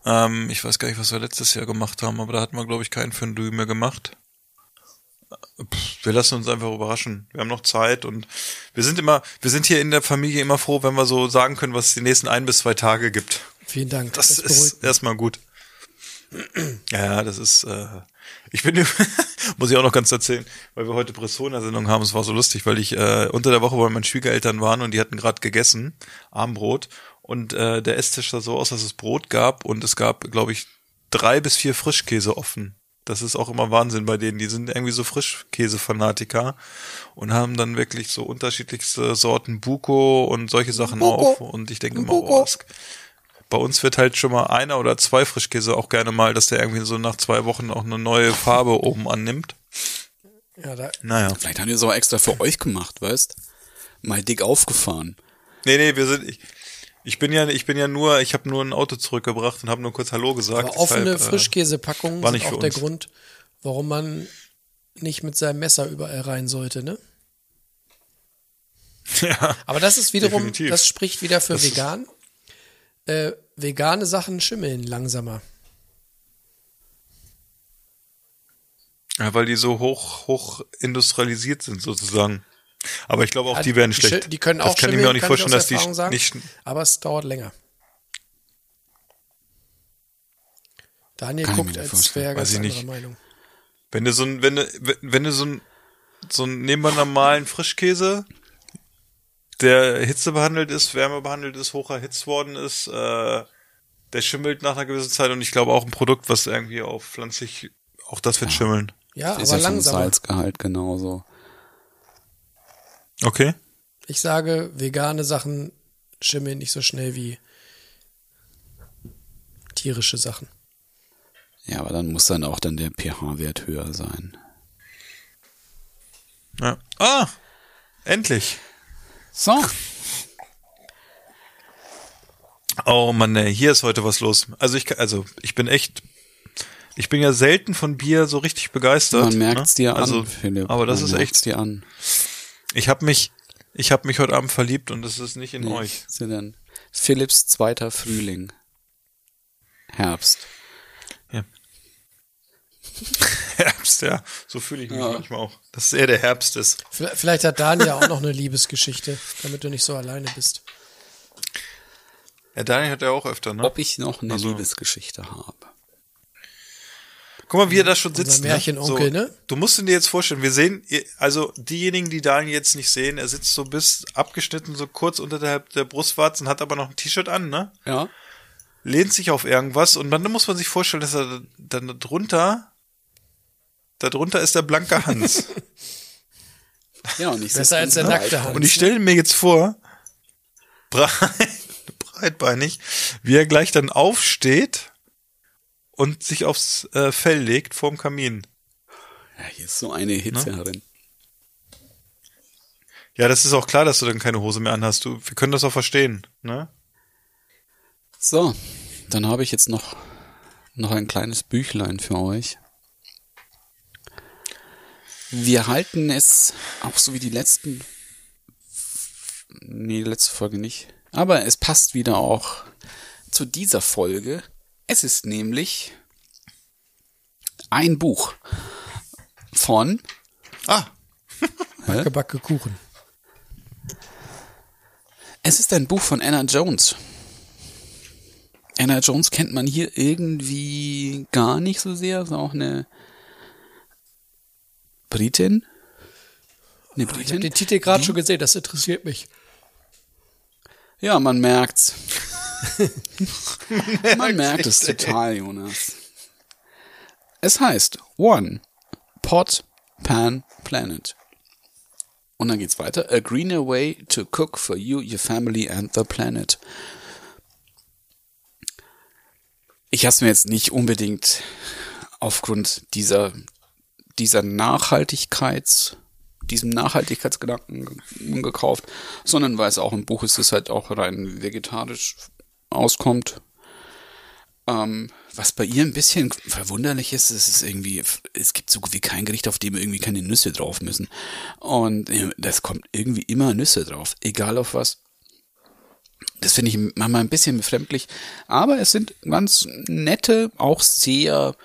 Ähm, ich weiß gar nicht, was wir letztes Jahr gemacht haben, aber da hatten wir, glaube ich, kein Fondue mehr gemacht. Pff, Wir lassen uns einfach überraschen. Wir haben noch Zeit und wir sind immer, wir sind hier in der Familie immer froh, wenn wir so sagen können, was es die nächsten ein bis zwei Tage gibt. Vielen Dank. Das, beruhigt ist erstmal gut. Ja, das ist, äh, ich bin, muss ich auch noch ganz erzählen, weil wir heute Bressona-Sendung haben, es war so lustig, weil ich äh, unter der Woche bei meinen Schwiegereltern waren und die hatten gerade gegessen, Armbrot, und äh, der Esstisch sah so aus, dass es Brot gab und es gab, glaube ich, drei bis vier Frischkäse offen. Das ist auch immer Wahnsinn bei denen. Die sind irgendwie so Frischkäse-Fanatiker und haben dann wirklich so unterschiedlichste Sorten Buko und solche Sachen auf. Und ich denke immer, oh, das, bei uns wird halt schon mal einer oder zwei Frischkäse auch gerne mal, dass der irgendwie so nach zwei Wochen auch eine neue Farbe oben annimmt. Ja, da, Naja. Vielleicht haben die es auch extra für euch gemacht, weißt? Mal dick aufgefahren. Nee, nee, wir sind, ich, ich bin ja, ich bin ja nur, ich habe nur ein Auto zurückgebracht und habe nur kurz Hallo gesagt. aber offene deshalb, äh, Frischkäsepackungen war sind nicht auch für der. Grund, warum man nicht mit seinem Messer überall rein sollte, ne? Ja. Aber das ist wiederum, Definitiv. das spricht wieder für Das vegan. Äh, vegane Sachen schimmeln langsamer. Ja, weil die so hoch, hoch industrialisiert sind sozusagen. Aber ich glaube auch, Ja, die werden die schlecht. die können das auch kann ich mir schimmeln, auch nicht vorstellen, dass die sagen. nicht. Aber es dauert länger. Daniel Kann guckt, als wäre Weiß ganz ich anderer nicht. Meinung. Wenn du so ein, wenn du, wenn du so ein, so ein, nehmen wir einen normalen Frischkäse, der Hitze behandelt ist, Wärme behandelt ist, hoch erhitzt worden ist, äh, der schimmelt nach einer gewissen Zeit und ich glaube auch ein Produkt, was irgendwie auf pflanzlich, auch das wird schimmeln. Ja, ist aber ja vom langsamer. Salzgehalt genauso. Okay. Ich sage, vegane Sachen schimmeln nicht so schnell wie tierische Sachen. Ja, aber dann muss dann auch dann der pH-Wert höher sein. Ja. Ah! Endlich! So. Oh Mann, ey, hier ist heute was los. Also ich, also ich bin echt, ich bin ja selten von Bier so richtig begeistert. Man merkt's ne? dir also, an, Philipp. Aber das Man ist merkt's echt. dir an. Ich habe mich, ich habe mich heute Abend verliebt und es ist nicht in Nee, euch. was ist denn? Philipps zweiter Frühling. Herbst. Herbst, ja. So fühle ich mich Ja. manchmal auch. Dass es eher der Herbst ist. Vielleicht hat Daniel auch noch eine Liebesgeschichte, damit du nicht so alleine bist. Ja, Daniel hat ja auch öfter, ne? Ob ich noch eine Also- Liebesgeschichte habe. Guck mal, wie er da schon Unser sitzt. Märchenonkel, ne? ne? So, du musst ihn dir jetzt vorstellen, wir sehen, also diejenigen, die Daniel jetzt nicht sehen, er sitzt so bis abgeschnitten, so kurz unterhalb der Brustwarzen, hat aber noch ein T-Shirt an, ne? Ja. lehnt sich auf irgendwas und dann muss man sich vorstellen, dass er dann drunter, da drunter ist der blanke Hans. Ja, und ich Besser als der nackte. Hans. und ich stelle mir jetzt vor, breit, breitbeinig, wie er gleich dann aufsteht und sich aufs äh, Fell legt vorm Kamin. Ja, hier ist so eine Hitze Ne? herin. Ja, das ist auch klar, dass du dann keine Hose mehr anhast. Du, wir können das auch verstehen, ne? So, dann habe ich jetzt noch, noch ein kleines Büchlein für euch. Wir halten es auch so wie die letzten. Nee, die letzte Folge nicht. Aber es passt wieder auch zu dieser Folge. Es ist nämlich ein Buch von Ah, Backe, backe Kuchen. Es ist ein Buch von Anna Jones. Anna Jones kennt man hier irgendwie gar nicht so sehr. Ist auch eine Britin. Eine Ich habe Britin. den Titel gerade schon gesehen, das interessiert mich. Ja, man merkt's. man merkt es total, Jonas. Es heißt One Pot Pan Planet. Und dann geht's weiter. A greener way to cook for you, your family and the planet. Ich habe mir jetzt nicht unbedingt aufgrund dieser, dieser Nachhaltigkeits, diesem Nachhaltigkeitsgedanken ge- gekauft, sondern weil es auch ein Buch ist, das halt auch rein vegetarisch auskommt. Ähm, was bei ihr ein bisschen verwunderlich ist, ist es irgendwie, es gibt so wie kein Gericht, auf dem irgendwie keine Nüsse drauf müssen. Und äh, das kommt irgendwie immer Nüsse drauf, egal auf was. Das finde ich manchmal ein bisschen befremdlich. Aber es sind ganz nette, auch sehr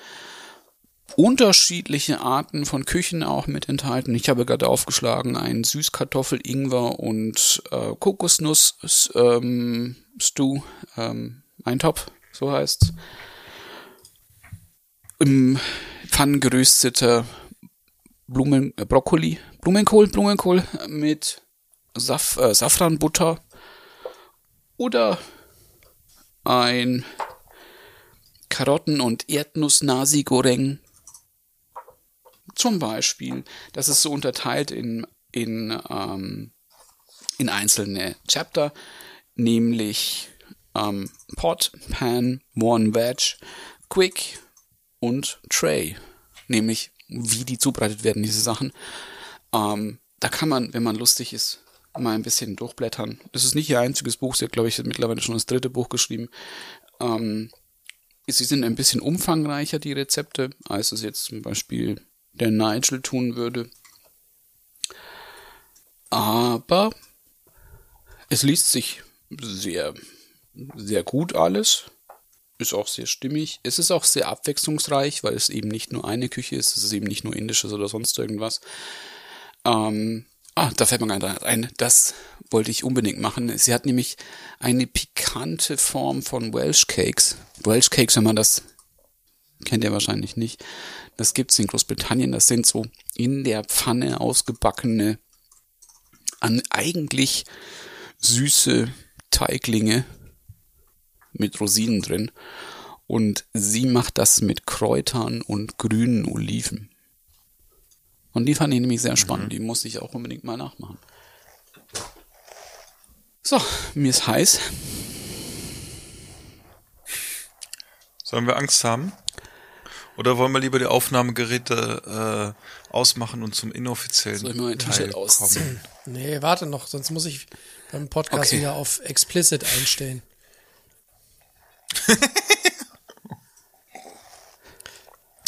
unterschiedliche Arten von Küchen auch mit enthalten. Ich habe gerade aufgeschlagen ein Süßkartoffel, Ingwer und äh, Kokosnuss ähm, Stew, ähm, ein Topf, so heißt's. Im Pfannen gerösteter Blumen, äh, Brokkoli, Blumenkohl, Blumenkohl mit Saf, äh, Safranbutter oder ein Karotten- und Erdnuss-Nasi Goreng zum Beispiel, das ist so unterteilt in, in, ähm, in einzelne Chapter, nämlich ähm, Pot, Pan, One Veg, Quick und Tray, nämlich wie die zubereitet werden, diese Sachen. Ähm, da kann man, wenn man lustig ist, mal ein bisschen durchblättern. Das ist nicht ihr einziges Buch, sie hat, glaube ich, mittlerweile schon das dritte Buch geschrieben. Ähm, sie sind ein bisschen umfangreicher, die Rezepte, als es jetzt zum Beispiel der Nigel tun würde. Aber es liest sich sehr, sehr gut alles. Ist auch sehr stimmig. Es ist auch sehr abwechslungsreich, weil es eben nicht nur eine Küche ist. Es ist eben nicht nur indisches oder sonst irgendwas. Ähm, ah, da fällt mir gerade ein. Das wollte ich unbedingt machen. Sie hat nämlich eine pikante Form von Welsh Cakes. Welsh Cakes, wenn man das kennt ihr wahrscheinlich nicht. Das gibt's in Großbritannien. Das sind so in der Pfanne ausgebackene, an eigentlich süße Teiglinge mit Rosinen drin. Und sie macht das mit Kräutern und grünen Oliven. Und die fand ich nämlich sehr spannend. Mhm. Die muss ich auch unbedingt mal nachmachen. So, mir ist heiß. Sollen wir Angst haben? Oder wollen wir lieber die Aufnahmegeräte äh, ausmachen und zum inoffiziellen Soll ich mal ein Teil ausziehen? Nee, warte noch, sonst muss ich beim Podcast okay. wieder auf explicit einstellen.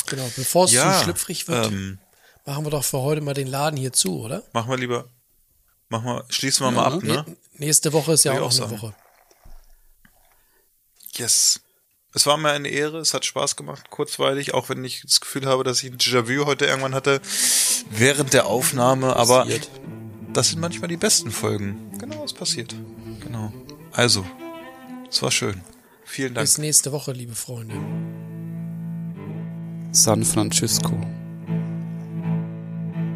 genau, bevor es ja, zu schlüpfrig wird, ähm, machen wir doch für heute mal den Laden hier zu, oder? Machen wir lieber. Machen wir, schließen wir ja, mal ab, ne? Nächste Woche ist ja auch, auch eine Woche. Yes. Es war mir eine Ehre, es hat Spaß gemacht, kurzweilig, auch wenn ich das Gefühl habe, dass ich ein Déjà-vu heute irgendwann hatte, während der Aufnahme, aber das sind manchmal die besten Folgen. Genau, was passiert. Genau. Also, es war schön. Vielen Dank. Bis nächste Woche, liebe Freunde. San Francisco.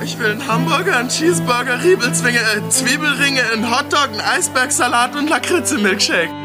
Ich will einen Hamburger, einen Cheeseburger, Riebelzwinge, Zwiebelringe, einen Hotdog, einen Eisbergsalat und Lakritze-Milkshake.